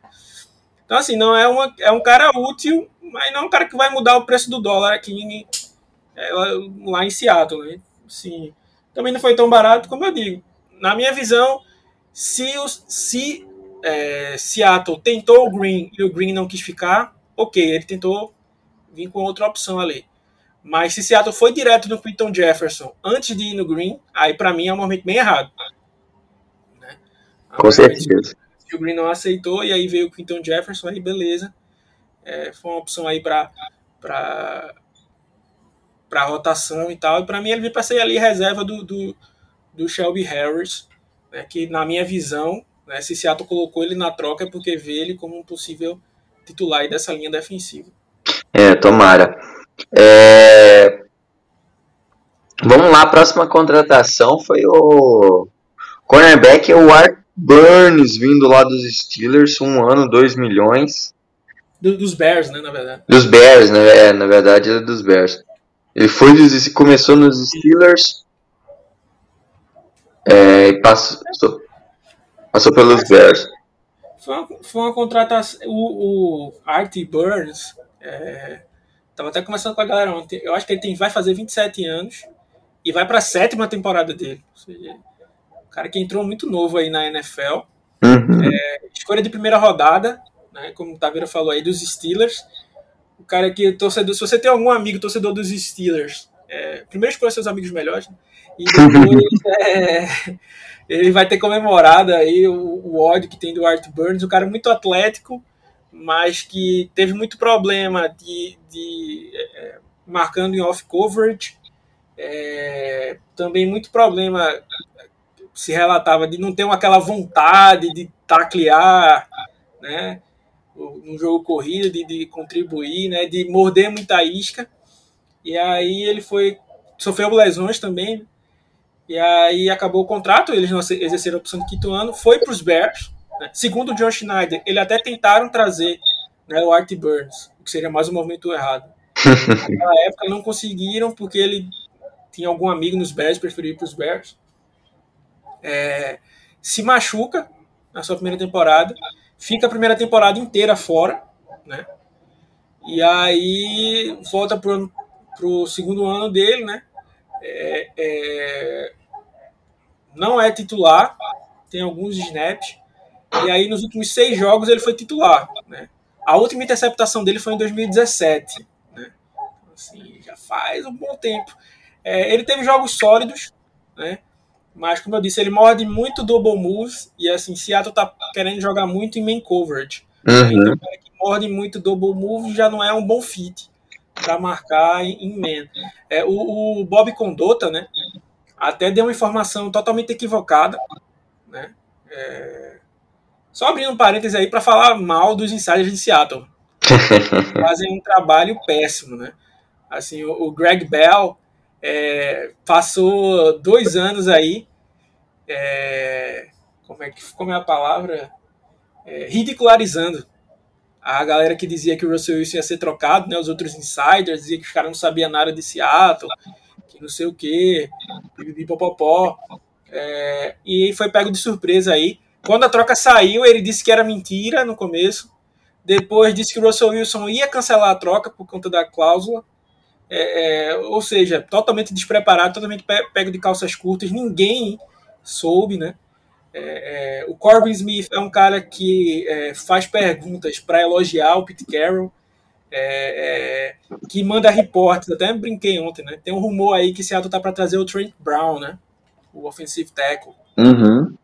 Então, assim, não é, uma, é um cara útil, mas não é um cara que vai mudar o preço do dólar aqui lá em Seattle. Né? Sim, também não foi tão barato como eu digo. Na minha visão, se, os, se é, Seattle tentou o Green e o Green não quis ficar, ok, ele tentou vir com outra opção ali. Mas se Seattle foi direto no Quinton Jefferson antes de ir no Green, aí para mim é um momento bem errado. Né? Com certeza. Se o Green não aceitou e aí veio o Quinton Jefferson, aí beleza. É, foi uma opção aí para para rotação e tal. E para mim ele veio para ser ali reserva do, do, do Shelby Harris, né, que na minha visão, né, se Seattle colocou ele na troca é porque vê ele como um possível titular dessa linha defensiva. É, tomara. É... Vamos lá, a próxima contratação foi o cornerback, é o Art Burns, vindo lá dos Steelers, um ano, 2 milhões. Do, dos Bears, né, na verdade. Dos Bears, né, é, na verdade é dos Bears. Ele foi dos, começou nos Steelers é, e passou, passou pelos Bears. Foi uma, foi uma contratação. O, o Artie Burns é, tava até conversando com a galera ontem. Eu acho que ele tem, vai fazer 27 anos e vai para a sétima temporada dele. Ou seja, um cara que entrou muito novo aí na NFL. Uhum. É, escolha de primeira rodada, né, como o Taveira falou aí, dos Steelers o cara que torcedor, se você tem algum amigo torcedor dos Steelers, é, primeiro escolha seus amigos melhores, né? e depois *laughs* é, ele vai ter comemorado aí o, o, ódio que tem do Art Burns, um cara muito atlético, mas que teve muito problema de, de é, marcando em off coverage, é, também muito problema se relatava de não ter aquela vontade de taclear, né? No jogo corrido, de, de contribuir, né, de morder muita isca. E aí ele foi sofreu lesões também. E aí acabou o contrato, eles não exerceram a opção de quinto ano, foi para os Bears. Né? Segundo o John Schneider, eles até tentaram trazer né, o Art Burns, o que seria mais um movimento errado. *laughs* Naquela época não conseguiram, porque ele tinha algum amigo nos Bears, preferiu ir para os Bears. É, se machuca na sua primeira temporada fica a primeira temporada inteira fora, né? E aí volta pro, pro segundo ano dele, né? É, é, não é titular, tem alguns snaps. E aí nos últimos seis jogos ele foi titular, né? A última interceptação dele foi em 2017, né? Assim, já faz um bom tempo. É, ele teve jogos sólidos, né? Mas, como eu disse, ele morde muito double moves. E assim, Seattle tá querendo jogar muito em main coverage. Uhum. Então, o cara que morde muito double move já não é um bom fit para marcar em, man. É, o, o, Bob Condota, né? Até deu uma informação totalmente equivocada, né? É, só abrindo um parênteses aí para falar mal dos insiders de Seattle. *laughs* Fazem um trabalho péssimo, né? Assim, o, o Greg Bell é, passou dois anos aí é, como, é que, como é a palavra? É, ridicularizando a galera que dizia que o Russell Wilson ia ser trocado, né, os outros insiders diziam que os caras não sabiam nada de Seattle, que não sei o que, pipipopopó, é, e foi pego de surpresa aí. Quando a troca saiu, ele disse que era mentira no começo, depois disse que o Russell Wilson ia cancelar a troca por conta da cláusula, É, é, ou seja, totalmente despreparado, totalmente pego de calças curtas, ninguém soube, né? É, é, o Corbin Smith é um cara que é, faz perguntas para elogiar o Pete Carroll, é, que manda reportes. Até brinquei ontem, né? Tem um rumor aí que Seattle tá para trazer o Trent Brown, né? O offensive tackle. Uhum.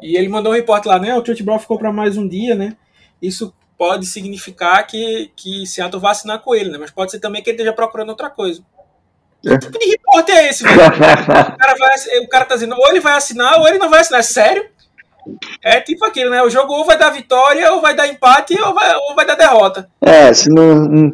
E ele mandou um reporte lá, né? O Trent Brown ficou para mais um dia, né? Isso pode significar que, que Seattle vai assinar com ele, né? Mas pode ser também que ele esteja procurando outra coisa. Que tipo de repórter é esse, velho? *laughs* o, cara vai, o cara tá dizendo, ou ele vai assinar, ou ele não vai assinar. É sério? É tipo aquilo, né? O jogo ou vai dar vitória, ou vai dar empate, ou vai, ou vai dar derrota. É, se não.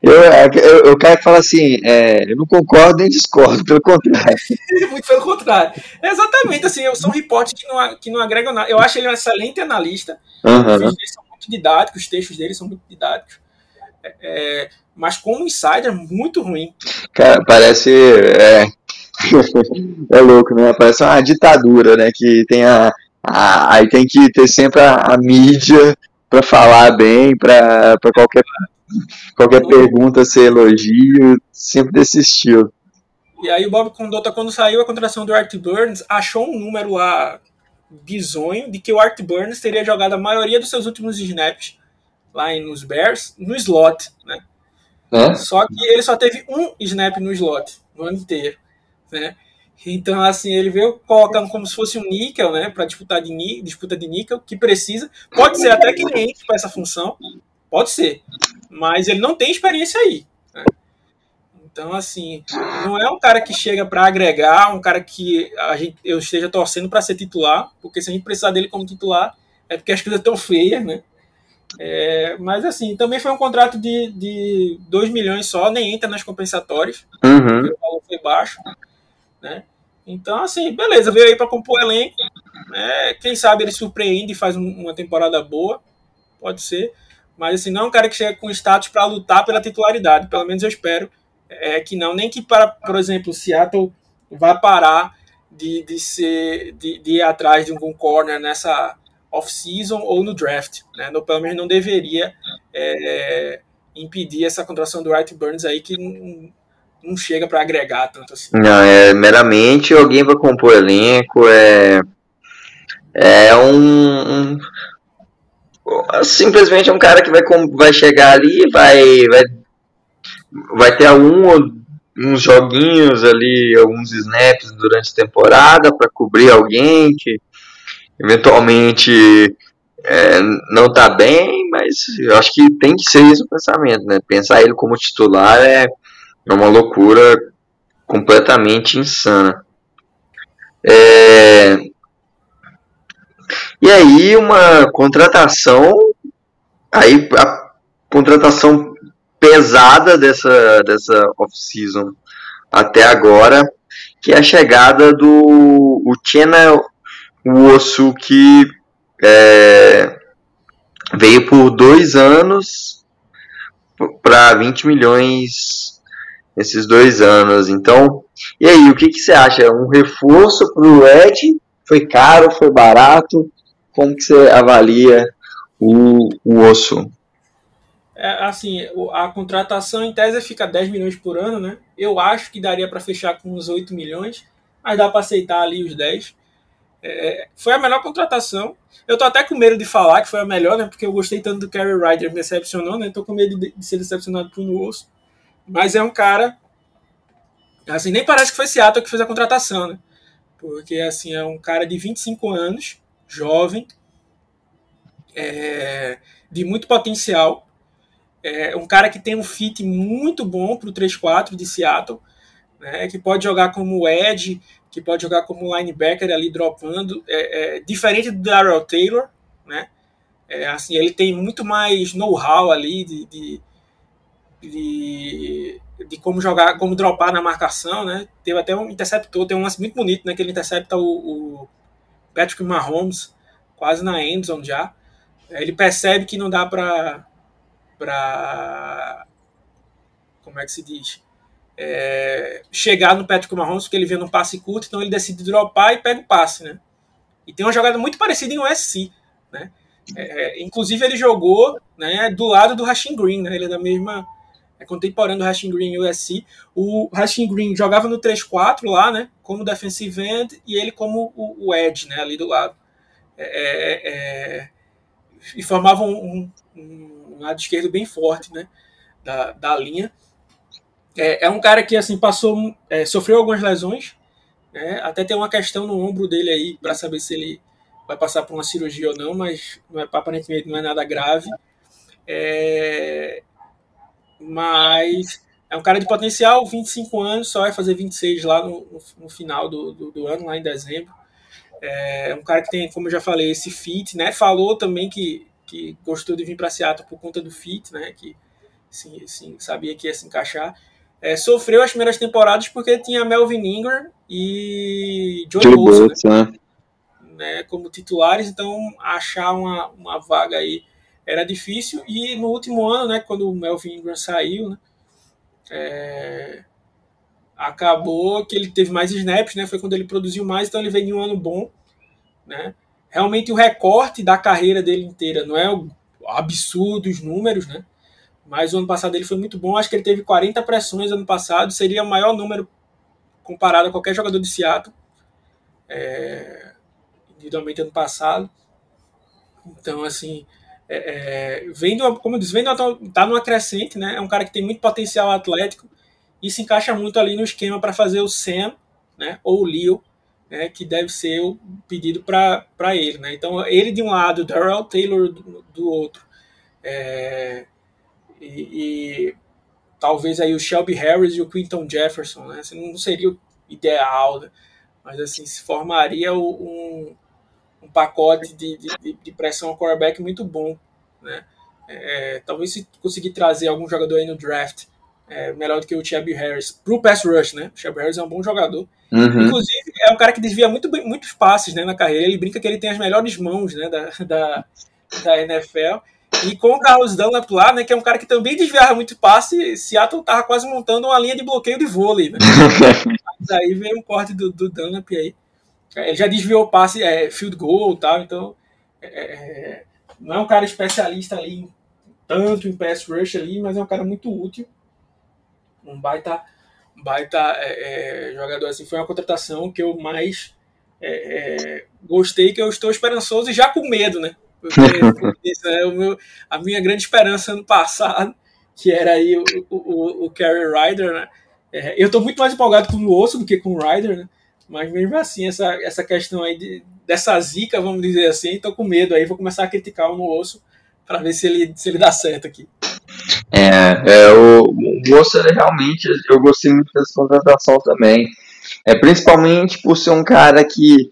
Eu, eu, eu quero falar assim, é, eu não concordo nem discordo, pelo contrário. *laughs* Muito pelo contrário. exatamente, assim, são repórteres que não, que não agregam nada. Eu acho ele um excelente analista. Uhum. São muito didáticos, os textos dele são muito didáticos. É, é mas como insider, muito ruim. Cara, parece. É, *laughs* é louco, né? Parece uma ditadura, né? Que tem a. a aí tem que ter sempre a, a mídia para falar bem, para qualquer, qualquer pergunta ser elogio, sempre desse estilo. E aí o Bob Condota, quando saiu a contratação do Art Burns, achou um número lá bizonho de que o Art Burns teria jogado a maioria dos seus últimos snaps lá nos Bears no slot, né? É? Só que ele só teve um snap no slot no ano inteiro, né? Então, assim, ele veio colocando como se fosse um níquel, né? Para disputar de, disputa de níquel, que precisa. Pode ser até que ele entre para essa função, pode ser. Mas ele não tem experiência aí. Então, assim, não é um cara que chega para agregar, um cara que a gente, eu esteja torcendo para ser titular, porque se a gente precisar dele como titular, é porque as coisas estão feias, né? É, mas assim, também foi um contrato de, de 2 milhões só, nem entra nas compensatórias, uhum. porque o valor foi baixo. Né? Então, assim, beleza, veio aí para compor o elenco. Né? Quem sabe ele surpreende e faz um, uma temporada boa, pode ser. Mas assim, não é um cara que chega com status para lutar pela titularidade, pelo menos eu espero é, que não. Nem que, para, por exemplo, o Seattle vá parar de, de, ser, de, de ir atrás de um corner nessa off-season ou no draft. Né? No, pelo menos não deveria é, impedir essa contratação do Wright Burns aí, que não, não chega para agregar tanto assim. Não, é meramente alguém vai compor elenco, é, é um, um simplesmente um cara que vai, vai chegar ali, vai, vai, vai ter algum, uns joguinhos ali, alguns snaps durante a temporada para cobrir alguém que eventualmente é, não tá bem, mas eu acho que tem que ser esse o pensamento, né? Pensar ele como titular é, é uma loucura completamente insana. É... E aí uma contratação, aí a contratação pesada dessa, dessa off-season até agora, que é a chegada do o osso que é, veio por dois anos para 20 milhões nesses dois anos. Então, e aí, o que, que você acha? Um reforço para o Ed? Foi caro? Foi barato? Como que você avalia o, o osso? É, assim, a contratação em tese fica 10 milhões por ano, né? Eu acho que daria para fechar com uns 8 milhões, mas dá para aceitar ali os 10. É, foi a melhor contratação. Eu tô até com medo de falar que foi a melhor, né? Porque eu gostei tanto do Kerry Ryder, me decepcionou, né? Tô com medo de, de ser decepcionado por um osso. Mas é um cara. Assim, nem parece que foi Seattle que fez a contratação, né? Porque, assim, é um cara de 25 anos, jovem, é, de muito potencial. É um cara que tem um fit muito bom pro 3-4 de Seattle, né? Que pode jogar como Ed que pode jogar como linebacker ali dropando, é, é diferente do Darrell Taylor, né? É, assim, ele tem muito mais know-how ali de, de, de, de, como jogar, como dropar na marcação, né? Teve até um interceptor, tem um lance muito bonito, né? Que ele intercepta o, o Patrick Mahomes quase na endzone já. Ele percebe que não dá para para como é que se diz? é, chegar no Patrick Mahomes, porque ele vê num passe curto, então ele decide dropar e pega o passe, né? E tem uma jogada muito parecida em USC, né? É, inclusive ele jogou né, do lado do Rasheen Green, né? Ele é da mesma é contemporâneo do Rashing Green USC. O Rashing Green jogava no 3-4 lá, né? Como defensive end e ele como o, o edge, né? Ali do lado. É, é, é e formavam um, um, um, lado esquerdo bem forte, né? Da, da linha. É, é um cara que assim passou, é, sofreu algumas lesões, né? Até tem uma questão no ombro dele aí para saber se ele vai passar por uma cirurgia ou não, mas não é, aparentemente não é nada grave. É, mas é um cara de potencial, 25 anos, só vai fazer 26 lá no, no, no final do, do, do, ano, lá em dezembro. É um cara que tem, como eu já falei, esse fit, né? Falou também que, que gostou de vir para Seattle por conta do fit, né? Que sim, sim, sabia que ia se encaixar. É, sofreu as primeiras temporadas porque tinha Melvin Ingram e Joey Bosa, né? né? né? como titulares, então achar uma, uma vaga aí era difícil. E no último ano, né, quando o Melvin Ingram saiu, né, é, acabou que ele teve mais snaps, né, foi quando ele produziu mais, então ele veio em um ano bom. Né. Realmente o recorte da carreira dele inteira não é absurdo os números, né? Mas o ano passado ele foi muito bom. Acho que ele teve 40 pressões ano passado, seria o maior número comparado a qualquer jogador de Seattle. É, individualmente ano passado. Então, assim, é, é, vendo, como eu disse, vendo tá numa crescente, né? É um cara que tem muito potencial atlético e se encaixa muito ali no esquema para fazer o Sam, né? Ou o Leo, né? Que deve ser o pedido para ele, né? Então ele de um lado, Darrell Taylor do, do outro, é, e, e, talvez aí o Shelby Harris e o Quinton Jefferson, né? Assim, não seria o ideal, né? mas assim se formaria um um pacote de, de, de pressão ao quarterback muito bom. Né? É, talvez se conseguir trazer algum jogador aí no draft é, melhor do que o Shelby Harris para o pass rush, né? O Shelby Harris é um bom jogador. Uhum. Inclusive, é um cara que desvia muito, muitos passes né, na carreira. Ele brinca que ele tem as melhores mãos né, da, *laughs* da, da NFL. E com o Carlos Dunlap lá, né, que é um cara que também desviava muito passe, Seattle tava quase montando uma linha de bloqueio de vôlei. Né? Mas *laughs* aí vem um corte do, do Dunlap aí. Ele já desviou passe, é, field goal e tal, então é, é, não é um cara especialista ali tanto em pass rush ali, mas é um cara muito útil. Um baita, baita é, é jogador assim. Foi uma contratação que eu mais é, é, gostei, que eu estou esperançoso e já com medo, né? Porque, *laughs* é meu, a minha grande esperança ano passado, que era aí o, o, o Carrie Ryder, né? eu estou muito mais empolgado com o Osso do que com o Ryder, né? Mas mesmo assim, essa, essa questão aí de, dessa zica, vamos dizer assim, tô com medo aí, vou começar a criticar o no osso para ver se ele, se ele dá certo aqui. É, é o, o osso realmente, eu gostei muito dessa contratação também. É, principalmente por ser um cara que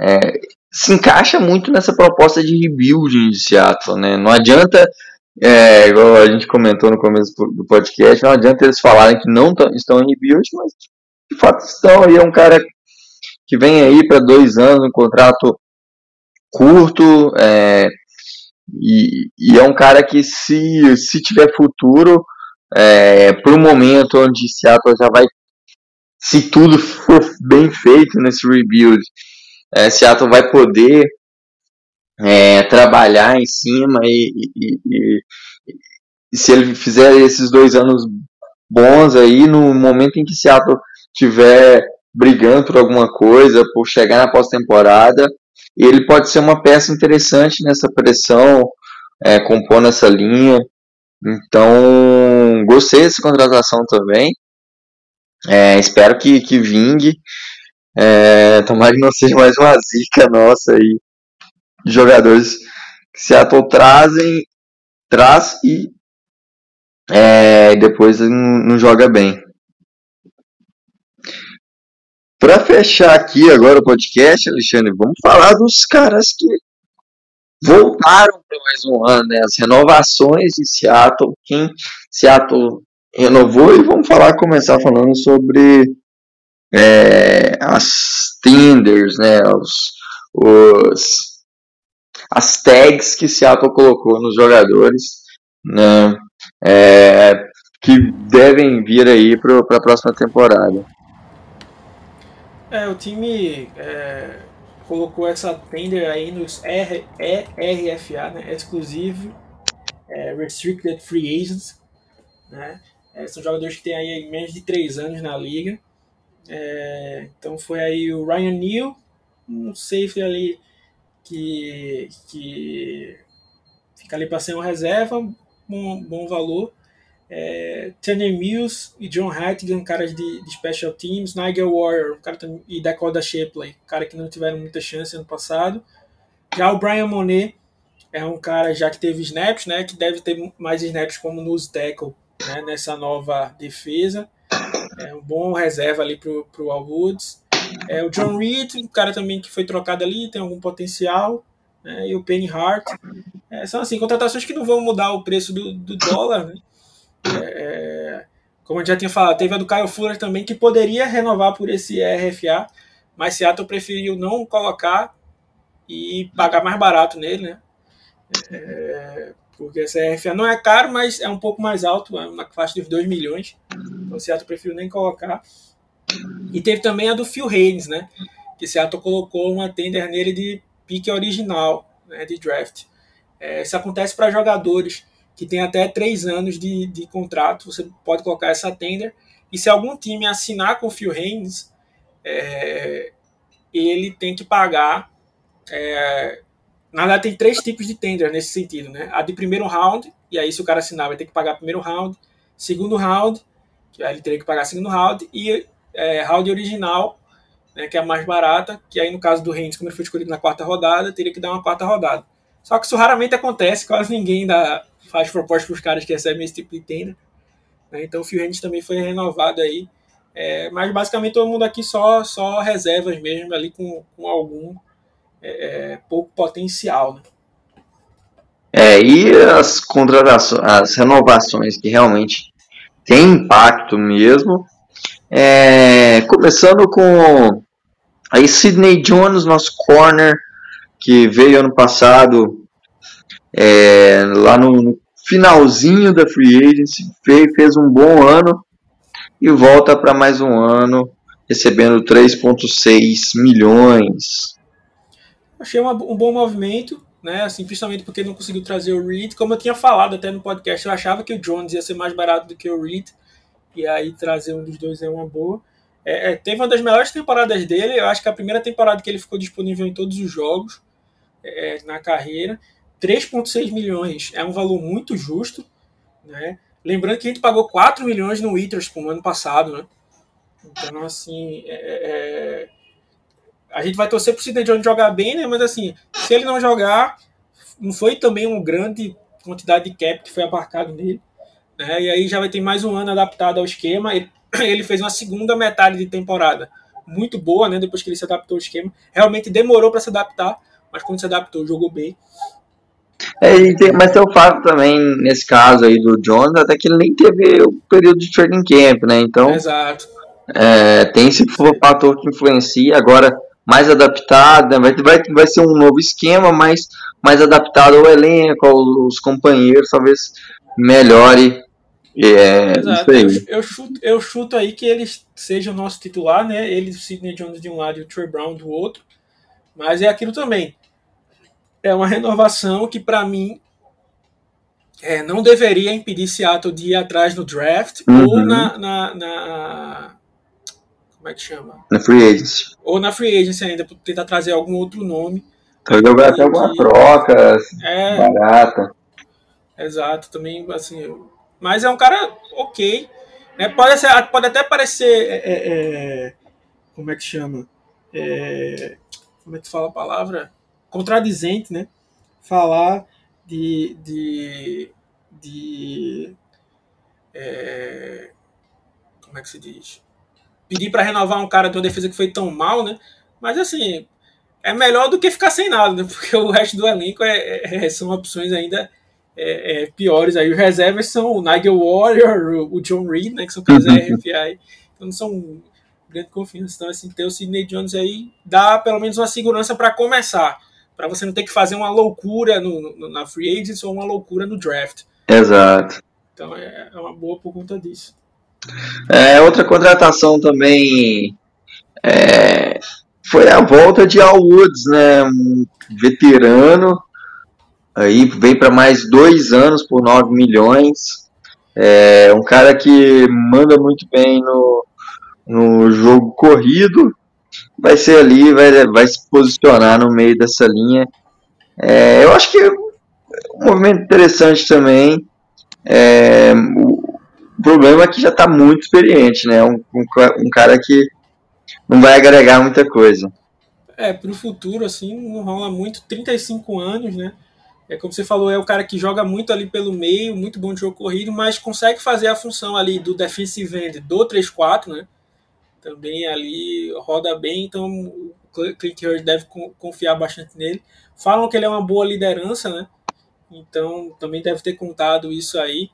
é, se encaixa muito nessa proposta de rebuilding de Seattle, né? Não adianta, é, igual a gente comentou no começo do podcast, não adianta eles falarem que não estão em rebuild, mas de fato estão. E é um cara que vem aí para dois anos, um contrato curto, é, e, e, é um cara que se, se tiver futuro, é, para o momento onde Seattle já vai, se tudo for bem feito nesse rebuild, é, Seattle vai poder é, trabalhar em cima e, e, e, e, se ele fizer esses dois anos bons aí, no momento em que Seattle tiver brigando por alguma coisa, por chegar na pós-temporada. E ele pode ser uma peça interessante nessa pressão, é, compondo essa linha. Então, gostei dessa contratação também. É, espero que, que vingue. É, tomara que não seja mais uma zica nossa aí jogadores que Seattle trazem, traz e é, depois não, não joga bem. Para fechar aqui agora o podcast, Alexandre, vamos falar dos caras que voltaram para mais um ano, né? As renovações de Seattle, quem Seattle renovou e vamos falar, começar falando sobre é, as tenders, né? Os, os, as tags que Seattle colocou nos jogadores, né? É, que devem vir aí para a próxima temporada. É, o time é, colocou essa tender aí nos R, ERFA, né? Exclusive é, Restricted Free Agents, né? É, são jogadores que têm aí menos de 3 anos na liga. É, então foi aí o Ryan Neal, um safety ali que, que fica ali para ser uma reserva, bom, bom valor. É, Tanner Mills e John Hattigan, caras de, de special teams, Nigel Warrior um cara e Dakota Shipley, cara que não tiveram muita chance ano passado. Já o Brian Monet é um cara já que teve snaps, né, que deve ter mais snaps como nose tackle né, nessa nova defesa. É um bom reserva ali pro, pro Al Woods. É, o John Reed, um cara também que foi trocado ali, tem algum potencial. Né, e o Penny Hart. É, são assim, contratações que não vão mudar o preço do, do dólar. Né? É, como a gente já tinha falado, teve a do Kyle Fuller também, que poderia renovar por esse RFA, mas Seattle preferiu não colocar e pagar mais barato nele, né? É, porque esse RFA não é caro, mas é um pouco mais alto, é na faixa dos 2 milhões. Então Seattle preferiu nem colocar. E teve também a do Phil Haynes, né? Que Seattle colocou uma tender nele de pique original, né, de draft. É, isso acontece para jogadores que têm até 3 anos de, de contrato, você pode colocar essa tender. E se algum time assinar com o Phil Haynes, é, ele tem que pagar é, na verdade, tem três tipos de tender nesse sentido, né? A de primeiro round, e aí se o cara assinar vai ter que pagar primeiro round, segundo round, aí ele teria que pagar segundo round, e é, round original, né, que é a mais barata, que aí no caso do Reigns, como ele foi escolhido na quarta rodada, teria que dar uma quarta rodada. Só que isso raramente acontece, quase ninguém dá, faz proposta para os caras que recebem esse tipo de tender. Né? Então o Phil também foi renovado aí. É, mas basicamente todo mundo aqui só, só reservas mesmo, ali com, com algum é, é, pouco potencial. Né? É, e as contratações, as renovações que realmente têm impacto mesmo. É, começando com aí Sidney Jones, nosso corner, que veio ano passado é, lá no finalzinho da free agency, fez, fez um bom ano e volta para mais um ano recebendo 3,6 milhões. Achei uma, um bom movimento, né? Assim, principalmente porque não conseguiu trazer o Reed. Como eu tinha falado até no podcast, eu achava que o Jones ia ser mais barato do que o Reed. E aí trazer um dos dois é uma boa. É, é, teve uma das melhores temporadas dele. Eu acho que a primeira temporada que ele ficou disponível em todos os jogos é, na carreira. 3,6 milhões é um valor muito justo. Né? Lembrando que a gente pagou 4 milhões no Witherspoon ano passado. Né? Então, assim, é, é a gente vai torcer pro Sidney Jones jogar bem, né? Mas assim, se ele não jogar, não foi também uma grande quantidade de cap que foi abarcado nele. Né? E aí já vai ter mais um ano adaptado ao esquema. Ele, *clears throat* ele fez uma segunda metade de temporada muito boa, né? Depois que ele se adaptou ao esquema. Realmente demorou para se adaptar, mas quando se adaptou, jogou bem. É, tem, mas tem o fato também, nesse caso aí do Jones, até que ele nem teve o período de training camp, né? Então. Exato. É, tem esse fator que influencia. Agora, mais adaptada, vai, vai, vai ser um novo esquema, mas mais adaptado ao elenco, aos companheiros, talvez melhore é, Exato. Eu, eu, chuto, eu chuto aí que eles sejam o nosso titular, né? Ele, o Sidney Jones de um lado e o Trey Brown do outro. Mas é aquilo também. É uma renovação que, para mim, é, não deveria impedir Seattle de ir atrás no draft uhum. ou na, na, na, como é que chama? Na Free Agency. Ou na Free Agency ainda, para tentar trazer algum outro nome. Talvez até alguma troca é, barata. Exato, também assim. Mas é um cara ok. Né? Pode, ser, pode até parecer. É, é, é, como é que chama? É, como é que fala a palavra? Contradizente, né? Falar de. de, de é, como é que se diz? pedir para renovar um cara de uma defesa que foi tão mal, né? Mas assim, é melhor do que ficar sem nada, né? *laughs* Porque o resto do elenco é, é, é são opções ainda é, é, piores. Aí os reservas são o Nigel Warrior, o John Reed, né? Que são caras uhum. RFI. Então não são grande confiança. Então, assim, ter o Sidney Jones aí dá pelo menos uma segurança para começar. Para você não ter que fazer uma loucura no, no, na free agents ou uma loucura no draft. Exato. Então é, é uma boa por conta disso. É, outra contratação também é, foi a volta de Al Woods, né? Um veterano. Aí vem para mais dois anos por 9 milhões. É um cara que manda muito bem no, no jogo corrido. Vai ser ali, vai, vai se posicionar no meio dessa linha. É, eu acho que é um movimento interessante também. É, o, problema é que já está muito experiente, né? Um, um, um, cara que não vai agregar muita coisa. É, para o futuro, assim, não rola muito. 35 anos, né? É como você falou, é o cara que joga muito ali pelo meio, muito bom de jogo corrido, mas consegue fazer a função ali do defensive end do 3-4, né? Também ali roda bem, então o Clint Hurd deve confiar bastante nele. Falam que ele é uma boa liderança, né? Então também deve ter contado isso aí.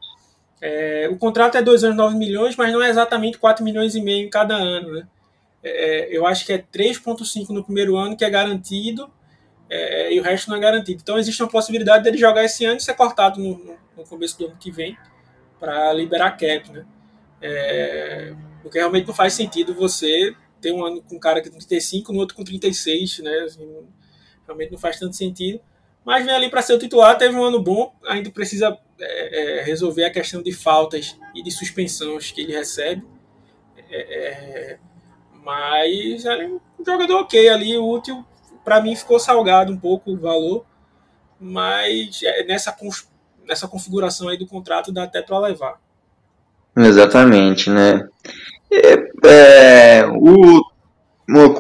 É, o contrato é 2 anos 9 milhões, mas não é exatamente 4 milhões e meio em cada ano, né? É, eu acho que é 3,5 no primeiro ano que é garantido é, e o resto não é garantido. Então existe uma possibilidade dele jogar esse ano e ser cortado no, no começo do ano que vem para liberar cap, né? É, porque realmente não faz sentido você ter um ano com um cara com 35, no outro com 36, né? Assim, realmente não faz tanto sentido. Mas vem ali para ser o titular, teve um ano bom, ainda precisa é, é, resolver a questão de faltas e de suspensões que ele recebe. É, é mas é um jogador ok ali, útil para mim ficou salgado um pouco o valor, mas é, nessa, nessa configuração aí do contrato dá até para levar. Exatamente, né? É, é, o,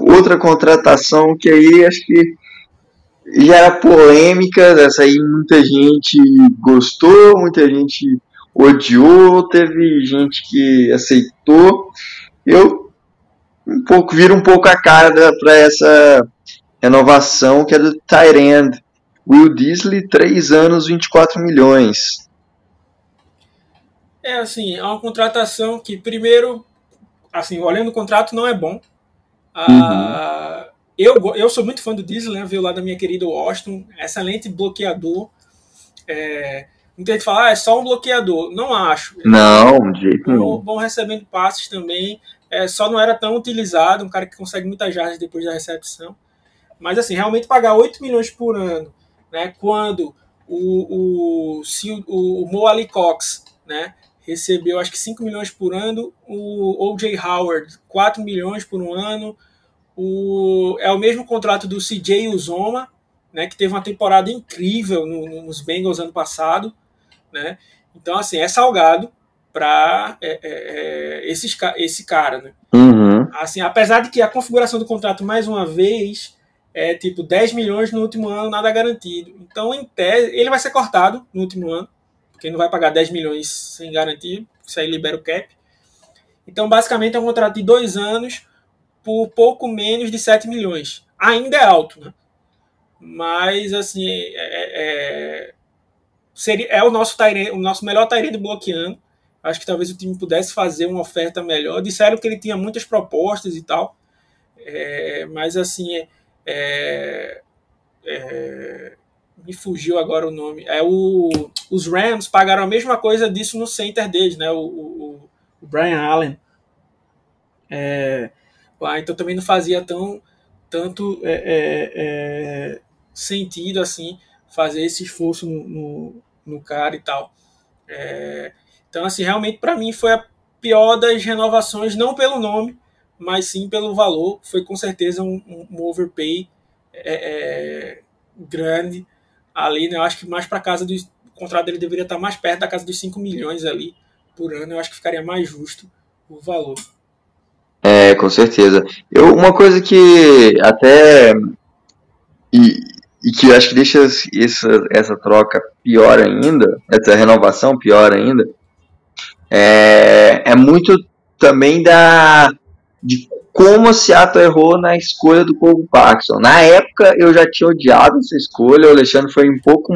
outra contratação que aí acho que já era polêmica, essa aí muita gente gostou, muita gente odiou, teve gente que aceitou. Eu um pouco viro um pouco a cara para essa renovação que é do Tyrend. Will Disley, 3 anos, 24 milhões. É assim, é uma contratação que, primeiro, assim, olhando o contrato, não é bom. Ah, uhum. eu, eu sou muito fã do Disley, né? Veio lá da minha querida Washington, excelente bloqueador. É, muita gente fala, ah, é só um bloqueador. Não acho. Não, de jeito nenhum. Bom recebendo passes também. É, só não era tão utilizado, um cara que consegue muitas jardas depois da recepção. Mas, assim, realmente pagar 8 milhões por ano, né, quando o, o, se o, o Mo Ali Cox, né, recebeu acho que 5 milhões por ano, o O.J. Howard 4 milhões por um ano, o, é o mesmo contrato do CJ Uzoma, né, que teve uma temporada incrível no, no, nos Bengals ano passado, né, então assim, é salgado para é, é, é, esse, esse cara, né. Uhum. Assim, apesar de que a configuração do contrato, mais uma vez, é tipo 10 milhões no último ano, nada garantido. Então, em tese, ele vai ser cortado no último ano, porque não vai pagar 10 milhões sem garantia, isso aí libera o cap. Então, basicamente, é um contrato de dois anos por pouco menos de 7 milhões. Ainda é alto, né? Mas, assim, é, é, seria, é o nosso, o nosso melhor Tyrene bloqueando. Acho que talvez o time pudesse fazer uma oferta melhor. Disseram que ele tinha muitas propostas e tal. É, mas, assim, é, é, é, me fugiu agora o nome. É o, os Rams pagaram a mesma coisa disso no center deles, né? O, o, o Brian Allen. É, lá, então também não fazia tão tanto é, é, é sentido assim fazer esse esforço no, no, no cara e tal. É, então assim realmente para mim foi a pior das renovações, não pelo nome, mas sim pelo valor. Foi com certeza um, um overpay é, grande ali. Né? Eu acho que mais para casa do o contrato dele deveria estar mais perto da casa dos 5 milhões ali por ano. Eu acho que ficaria mais justo o valor. É, com certeza. Eu, uma coisa que até. E, e que eu acho que deixa essa, essa troca pior ainda, essa renovação pior ainda, é, é muito também da de como o Seattle errou na escolha do Cole Parkinson. Na época eu já tinha odiado essa escolha, o Alexandre foi um pouco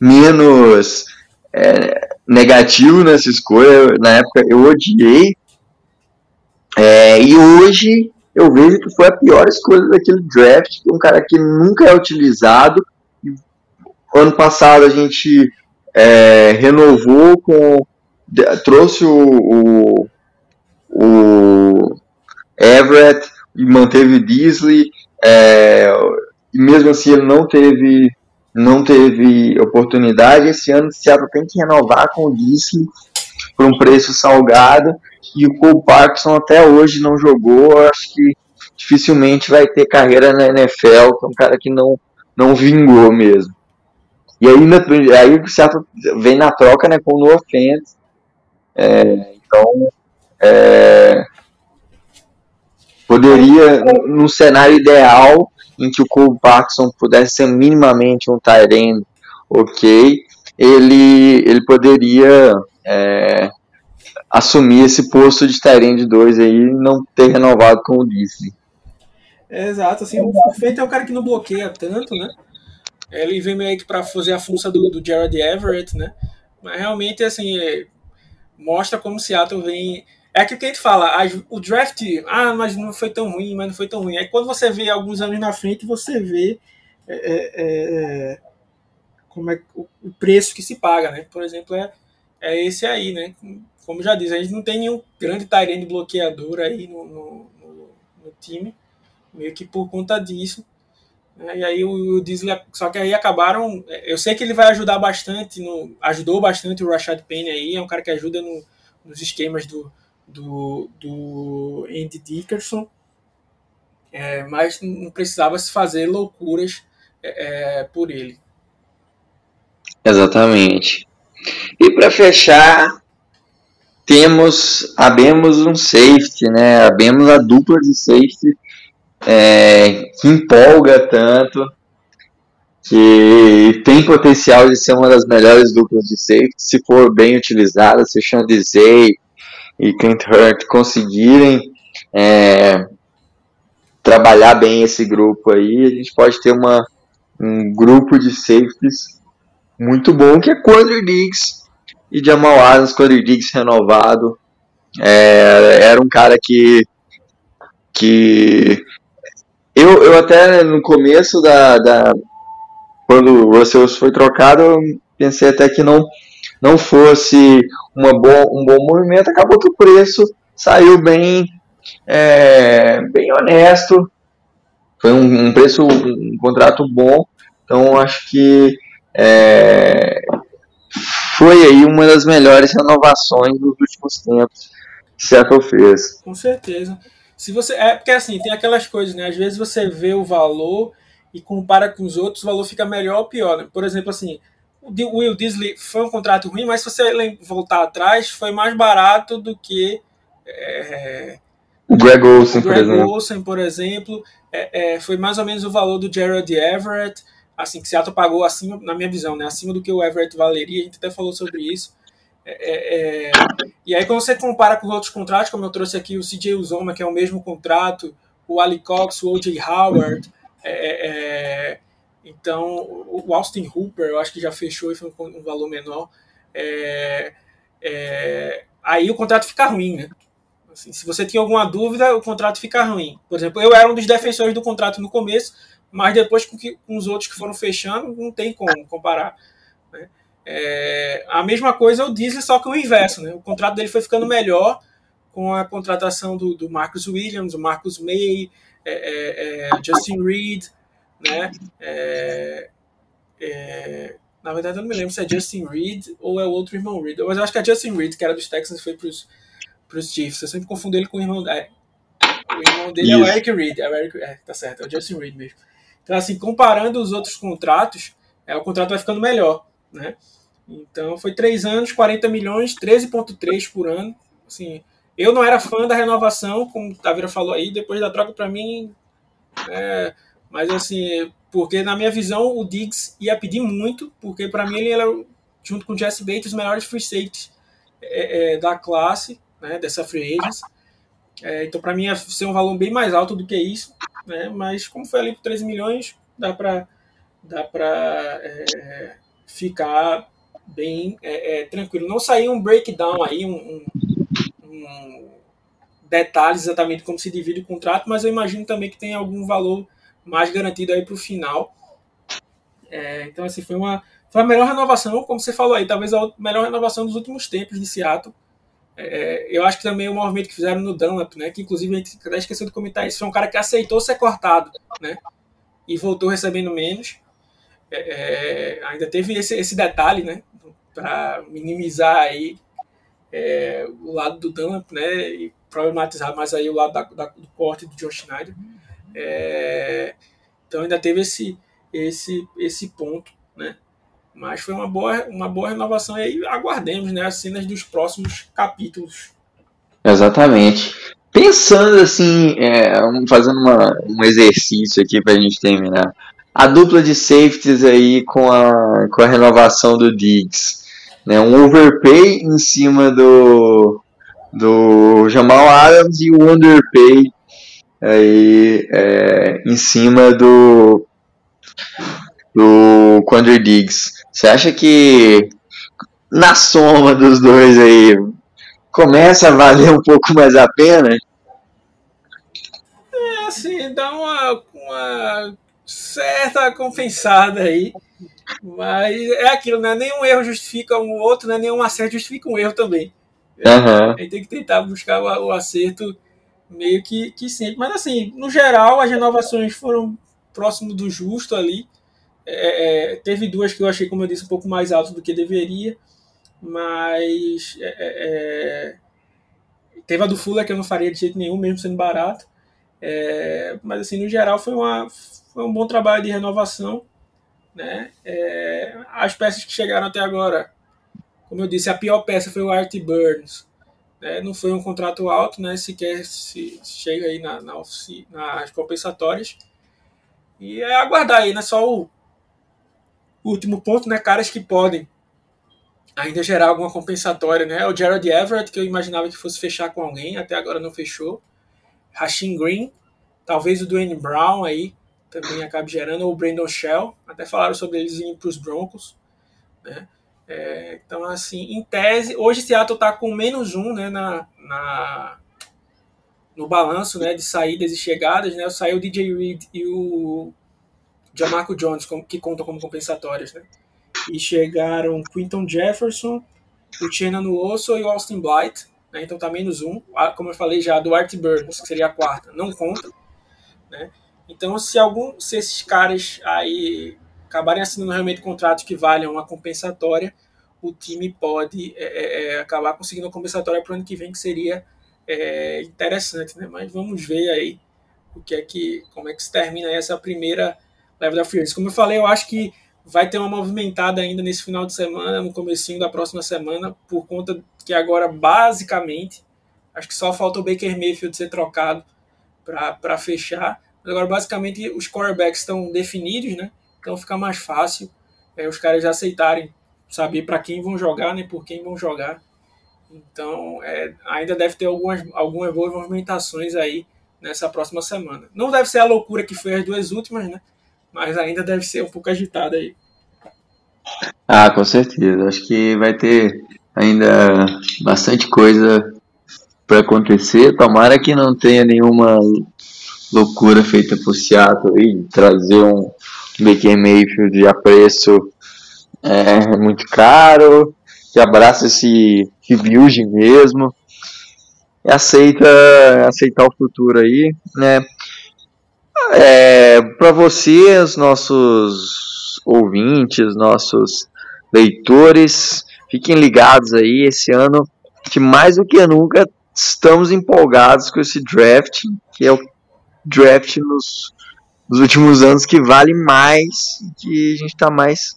menos é, negativo nessa escolha. Na época eu odiei. É, e hoje eu vejo que foi a pior escolha daquele draft, um cara que nunca é utilizado. Ano passado a gente é, renovou com. trouxe o, o, o Everett e manteve o Disley, é, e mesmo assim ele não teve não teve oportunidade. Esse ano Seattle tem que renovar com o Disley. por um preço salgado. E o Cole Parkinson até hoje não jogou. Acho que dificilmente vai ter carreira na NFL, que é um cara que não, não vingou mesmo. E aí, aí o Seattle vem na troca né, com o No. É, então, é, poderia, no cenário ideal, em que o Cole Parkinson pudesse ser minimamente um end ok, ele, ele poderia é, assumir esse posto de end 2 aí e não ter renovado com o Disney. exato, assim, o Feito é um cara que não bloqueia tanto, né? Ele vem meio que para fazer a função do, do Jared Everett, né? Mas realmente, assim, é, mostra como o Seattle vem é aquilo que a gente fala, o draft, ah, mas não foi tão ruim, mas não foi tão ruim. Aí quando você vê alguns anos na frente, você vê é, é, é, é como é o, preço que se paga, né? Por exemplo, é, é esse aí, né? Como já disse, a gente não tem nenhum grande de bloqueador aí no, no, no, no, time, meio que por conta disso. Né? E aí o, o Disney, só que aí acabaram. Eu sei que ele vai ajudar bastante, no, ajudou bastante o Rashad Penny aí, é um cara que ajuda no, nos esquemas do do, do Andy Dickerson, é, mas não precisava se fazer loucuras é, é por ele. Exatamente. E para fechar, temos, abemos um safety, né? Abemos a dupla de safety é, que empolga tanto, que tem potencial de ser uma das melhores duplas de safety, se for bem utilizada, se chama de Zay, e Clint Hurt conseguirem é, trabalhar bem esse grupo aí, a gente pode ter uma, um grupo de safeties muito bom, que é Quandre Diggs e Jamal Adams, Quandre Diggs renovado. É, era um cara que, que eu, eu até no começo da, da quando o Russell foi trocado, eu pensei até que não não fosse uma bo um bom movimento, acabou que o preço saiu bem, é, bem honesto. Foi um, um, preço, um contrato bom. Então acho que é, foi aí uma das melhores renovações dos últimos tempos que Seattle fez. Com certeza. Se você é porque assim tem aquelas coisas, né? Às vezes você vê o valor e compara com os outros, o valor fica melhor ou pior. Né? Por exemplo, assim, o Will Disley foi um contrato ruim, mas se você voltar atrás, foi mais barato do que é, o Greg Olsen, por exemplo. Olsen, por exemplo é, é, foi mais ou menos o valor do Gerald Everett, assim, que Seattle pagou acima, na minha visão, né, acima do que o Everett valeria, a gente até falou sobre isso. É, é, é, e aí quando você compara com os outros contratos, como eu trouxe aqui o CJ Uzoma, que é o mesmo contrato, o Ali Cox, o O.J. Howard, é, então, o Austin Hooper, eu acho que já fechou e foi um valor menor. É, é, aí o contrato fica ruim, né? Assim, se você tinha alguma dúvida, o contrato fica ruim. Por exemplo, eu era um dos defensores do contrato no começo, mas depois com, que, com os outros que foram fechando, não tem como comparar. Né? É, a mesma coisa é o Disney, só que o inverso. Né? O contrato dele foi ficando melhor com a contratação do, do Marcus Williams, o Marcus May, é, é, é Justin Reed né? É, é, na verdade, eu não me lembro se é Justin Reed ou é o outro irmão Reed. Mas eu acho que é Justin Reed, que era dos Texans foi pros, pros Chiefs. Eu sempre confundo ele com o irmão. É, o irmão dele Isso. é o Eric Reed. É, o Eric, é, tá certo, é o Justin Reed mesmo. Então, assim, comparando os outros contratos, é, o contrato vai ficando melhor, né? Então, foi 3 anos, 40 milhões, 13,3 por ano. Assim, eu não era fã da renovação, como o Tavira falou aí, depois da troca, para mim, é, mas assim, porque na minha visão o Diggs ia pedir muito, porque para mim ele era, junto com o Jesse Bates, os melhores free safeties é, é, da classe, né, dessa free agents. É, então para mim ia ser um valor bem mais alto do que isso, né, mas como foi ali por 13 milhões, dá para dá para é, ficar bem é, é, tranquilo. Não saiu um breakdown aí, um, um, um detalhes exatamente como se divide o contrato, mas eu imagino também que tem algum valor mais garantido aí para o final. É, então, assim, foi uma, foi a melhor renovação, como você falou aí, talvez a melhor renovação dos últimos tempos de Seattle. É, eu acho que também o movimento que fizeram no Dunlap, né, que inclusive a gente até esqueceu de comentar isso, foi um cara que aceitou ser cortado, né, e voltou recebendo menos. É, é ainda teve esse, esse detalhe, né, para minimizar aí é, o lado do Dunlap, né? E problematizar mais aí o lado da, da, do corte do John Schneider. É, então ainda teve esse, esse, esse ponto, né? Mas foi uma boa, uma boa renovação e aí aguardemos né, as cenas dos próximos capítulos. Exatamente. Pensando assim, é, fazendo uma, um exercício aqui para a gente terminar. A dupla de safeties aí com a, com a renovação do Diggs. Né, um overpay em cima do, do Jamal Adams e o underpay aí, é, em cima do, do Quandre Diggs. Você acha que na soma dos dois aí começa a valer um pouco mais a pena? É, assim, dá uma, uma certa compensada aí. Mas é aquilo, né? Nenhum erro justifica um outro, né? nenhum acerto justifica um erro também. Uhum. A gente tem que tentar buscar o, o acerto meio que, que sempre. Mas assim, no geral, as renovações foram próximo do justo ali. É, é, teve duas que eu achei, como eu disse, um pouco mais alto do que deveria, mas é, é, é teve a do Fuller que eu não faria de jeito nenhum, mesmo sendo barato. É, mas assim, no geral foi, uma, foi um bom trabalho de renovação. Né? as peças que chegaram até agora, como eu disse, a pior peça foi o Art Burns. Né? Não foi um contrato alto, né? sequer se chega aí na, na nas compensatórias. E é aguardar aí, não é só o último ponto, né? Caras que podem ainda gerar alguma compensatória, né? O Jared Everett, que eu imaginava que fosse fechar com alguém, até agora não fechou. Rasheen Green, talvez o Dwayne Brown aí também acabe gerando, ou o Brandon Shell, até falaram sobre eles indo para os Broncos, né? É, então, assim, em tese, hoje Seattle está com menos um né, na, na, no balanço né, de saídas e chegadas. Né? Saiu o DJ Reed e o Jamarco Jones, que contam como compensatórias, né? E chegaram Quinton Jefferson, o Chenan Osso e o Austin Blight, né? Então tá menos um. Como eu falei já, do Art Burns, que seria a quarta, não conta, né? Então, se algum, se esses caras aí acabarem assinando realmente contratos que valham uma compensatória, o time pode é, é, é acabar conseguindo uma compensatória para o ano que vem, que seria é, interessante, né? Mas vamos ver aí o que é que, como é que se termina essa primeira leve da Free Como eu falei, eu acho que vai ter uma movimentada ainda nesse final de semana, no comecinho da próxima semana, por conta que agora, basicamente, acho que só falta o Baker Mayfield ser trocado para fechar. Mas agora, basicamente, os quarterbacks estão definidos, né? Então fica mais fácil é, os caras aceitarem saber para quem vão jogar, né? Por quem vão jogar. Então, é, ainda deve ter algumas, algumas boas movimentações aí nessa próxima semana. Não deve ser a loucura que foi as duas últimas, né? mas ainda deve ser um pouco agitada aí. Ah, com certeza. Acho que vai ter ainda bastante coisa para acontecer. Tomara que não tenha nenhuma loucura feita por Seattle e trazer um Baker Mayfield a preço é, muito caro, que abraça esse rebuild mesmo e aceita aceitar o futuro aí, né? É, para você, os nossos ouvintes, nossos leitores, fiquem ligados aí. Esse ano, que mais do que nunca, estamos empolgados com esse draft, que é o draft nos, nos últimos anos que vale mais e que a gente está mais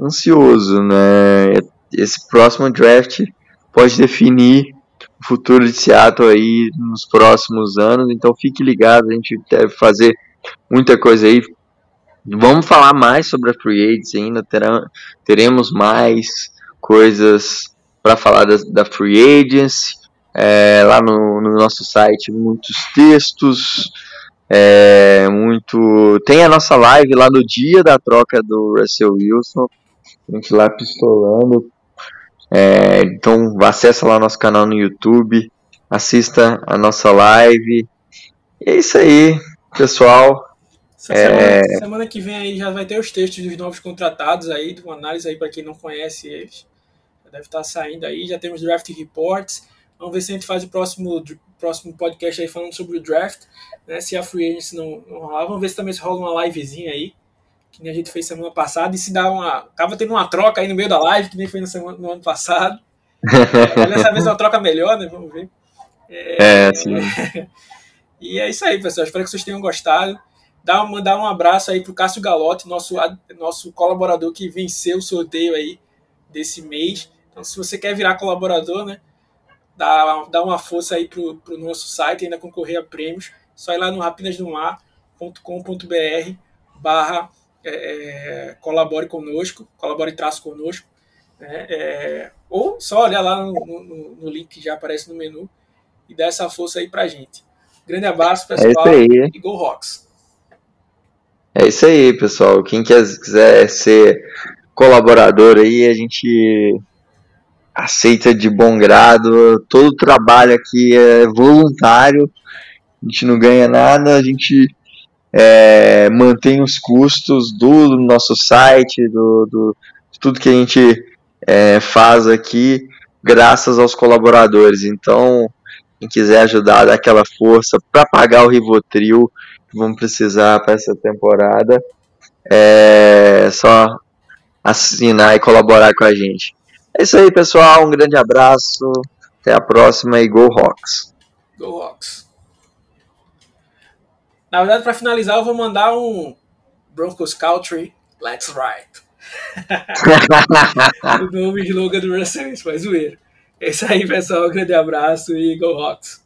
ansioso, né? Esse próximo draft pode definir o futuro de Seattle aí nos próximos anos, então fique ligado, a gente deve fazer muita coisa aí. Vamos falar mais sobre a Free Agents ainda, terá, teremos mais coisas para falar da, da Free Agents. É, lá no, no, nosso site, muitos textos, é, muito. Tem a nossa live lá no dia da troca do Russell Wilson, a gente lá pistolando. É, então acessa lá nosso canal no YouTube, assista a nossa live. E é isso aí, pessoal. É... Semana, semana, que vem aí já vai ter os textos dos novos contratados aí, uma análise aí para quem não conhece eles. Já deve estar tá saindo aí, já temos draft reports. Vamos ver se a gente faz o próximo, próximo podcast aí falando sobre o draft, né? Se a free agency não, não rolar. Vamos ver se também se rola uma livezinha aí, que nem a gente fez semana passada. E se dá uma. Tava tendo uma troca aí no meio da live, que nem foi no, semana, no ano passado. *laughs* Dessa vez é uma troca melhor, né? Vamos ver. É, é sim. *laughs* e é isso aí, pessoal. Espero que vocês tenham gostado. Dá, mandar um abraço aí pro Cássio Galotti, nosso, nosso colaborador que venceu o sorteio aí desse mês. Então, se você quer virar colaborador, né? Dá, dá uma força aí pro, pro nosso site, ainda concorrer a prêmios. Só ir lá no rapinasdomar.com.br barra é, é, colabore conosco, colabore traço conosco. Né? É, ou só olhar lá no, no, no, link que já aparece no menu e dar essa força aí pra gente. Grande abraço, pessoal. É isso aí. E Go Rocks! É isso aí, pessoal. Quem quiser ser colaborador aí, a gente aceita de bom grado. Todo o trabalho aqui é voluntário, a gente não ganha nada, a gente é, mantém os custos do nosso site, do, do, de tudo que a gente é, faz aqui, graças aos colaboradores. Então, quem quiser ajudar, dar aquela força para pagar o Rivotril que vamos precisar para essa temporada, é só assinar e colaborar com a gente. É isso aí, pessoal. Um grande abraço. Até a próxima e Go Rocks. Go Rocks. Na verdade, para finalizar, eu vou mandar um Broncos Country Let's Ride. *laughs* o novo slogan do Russell, mas zoeiro. É isso aí, pessoal. Um grande abraço e Go Rocks.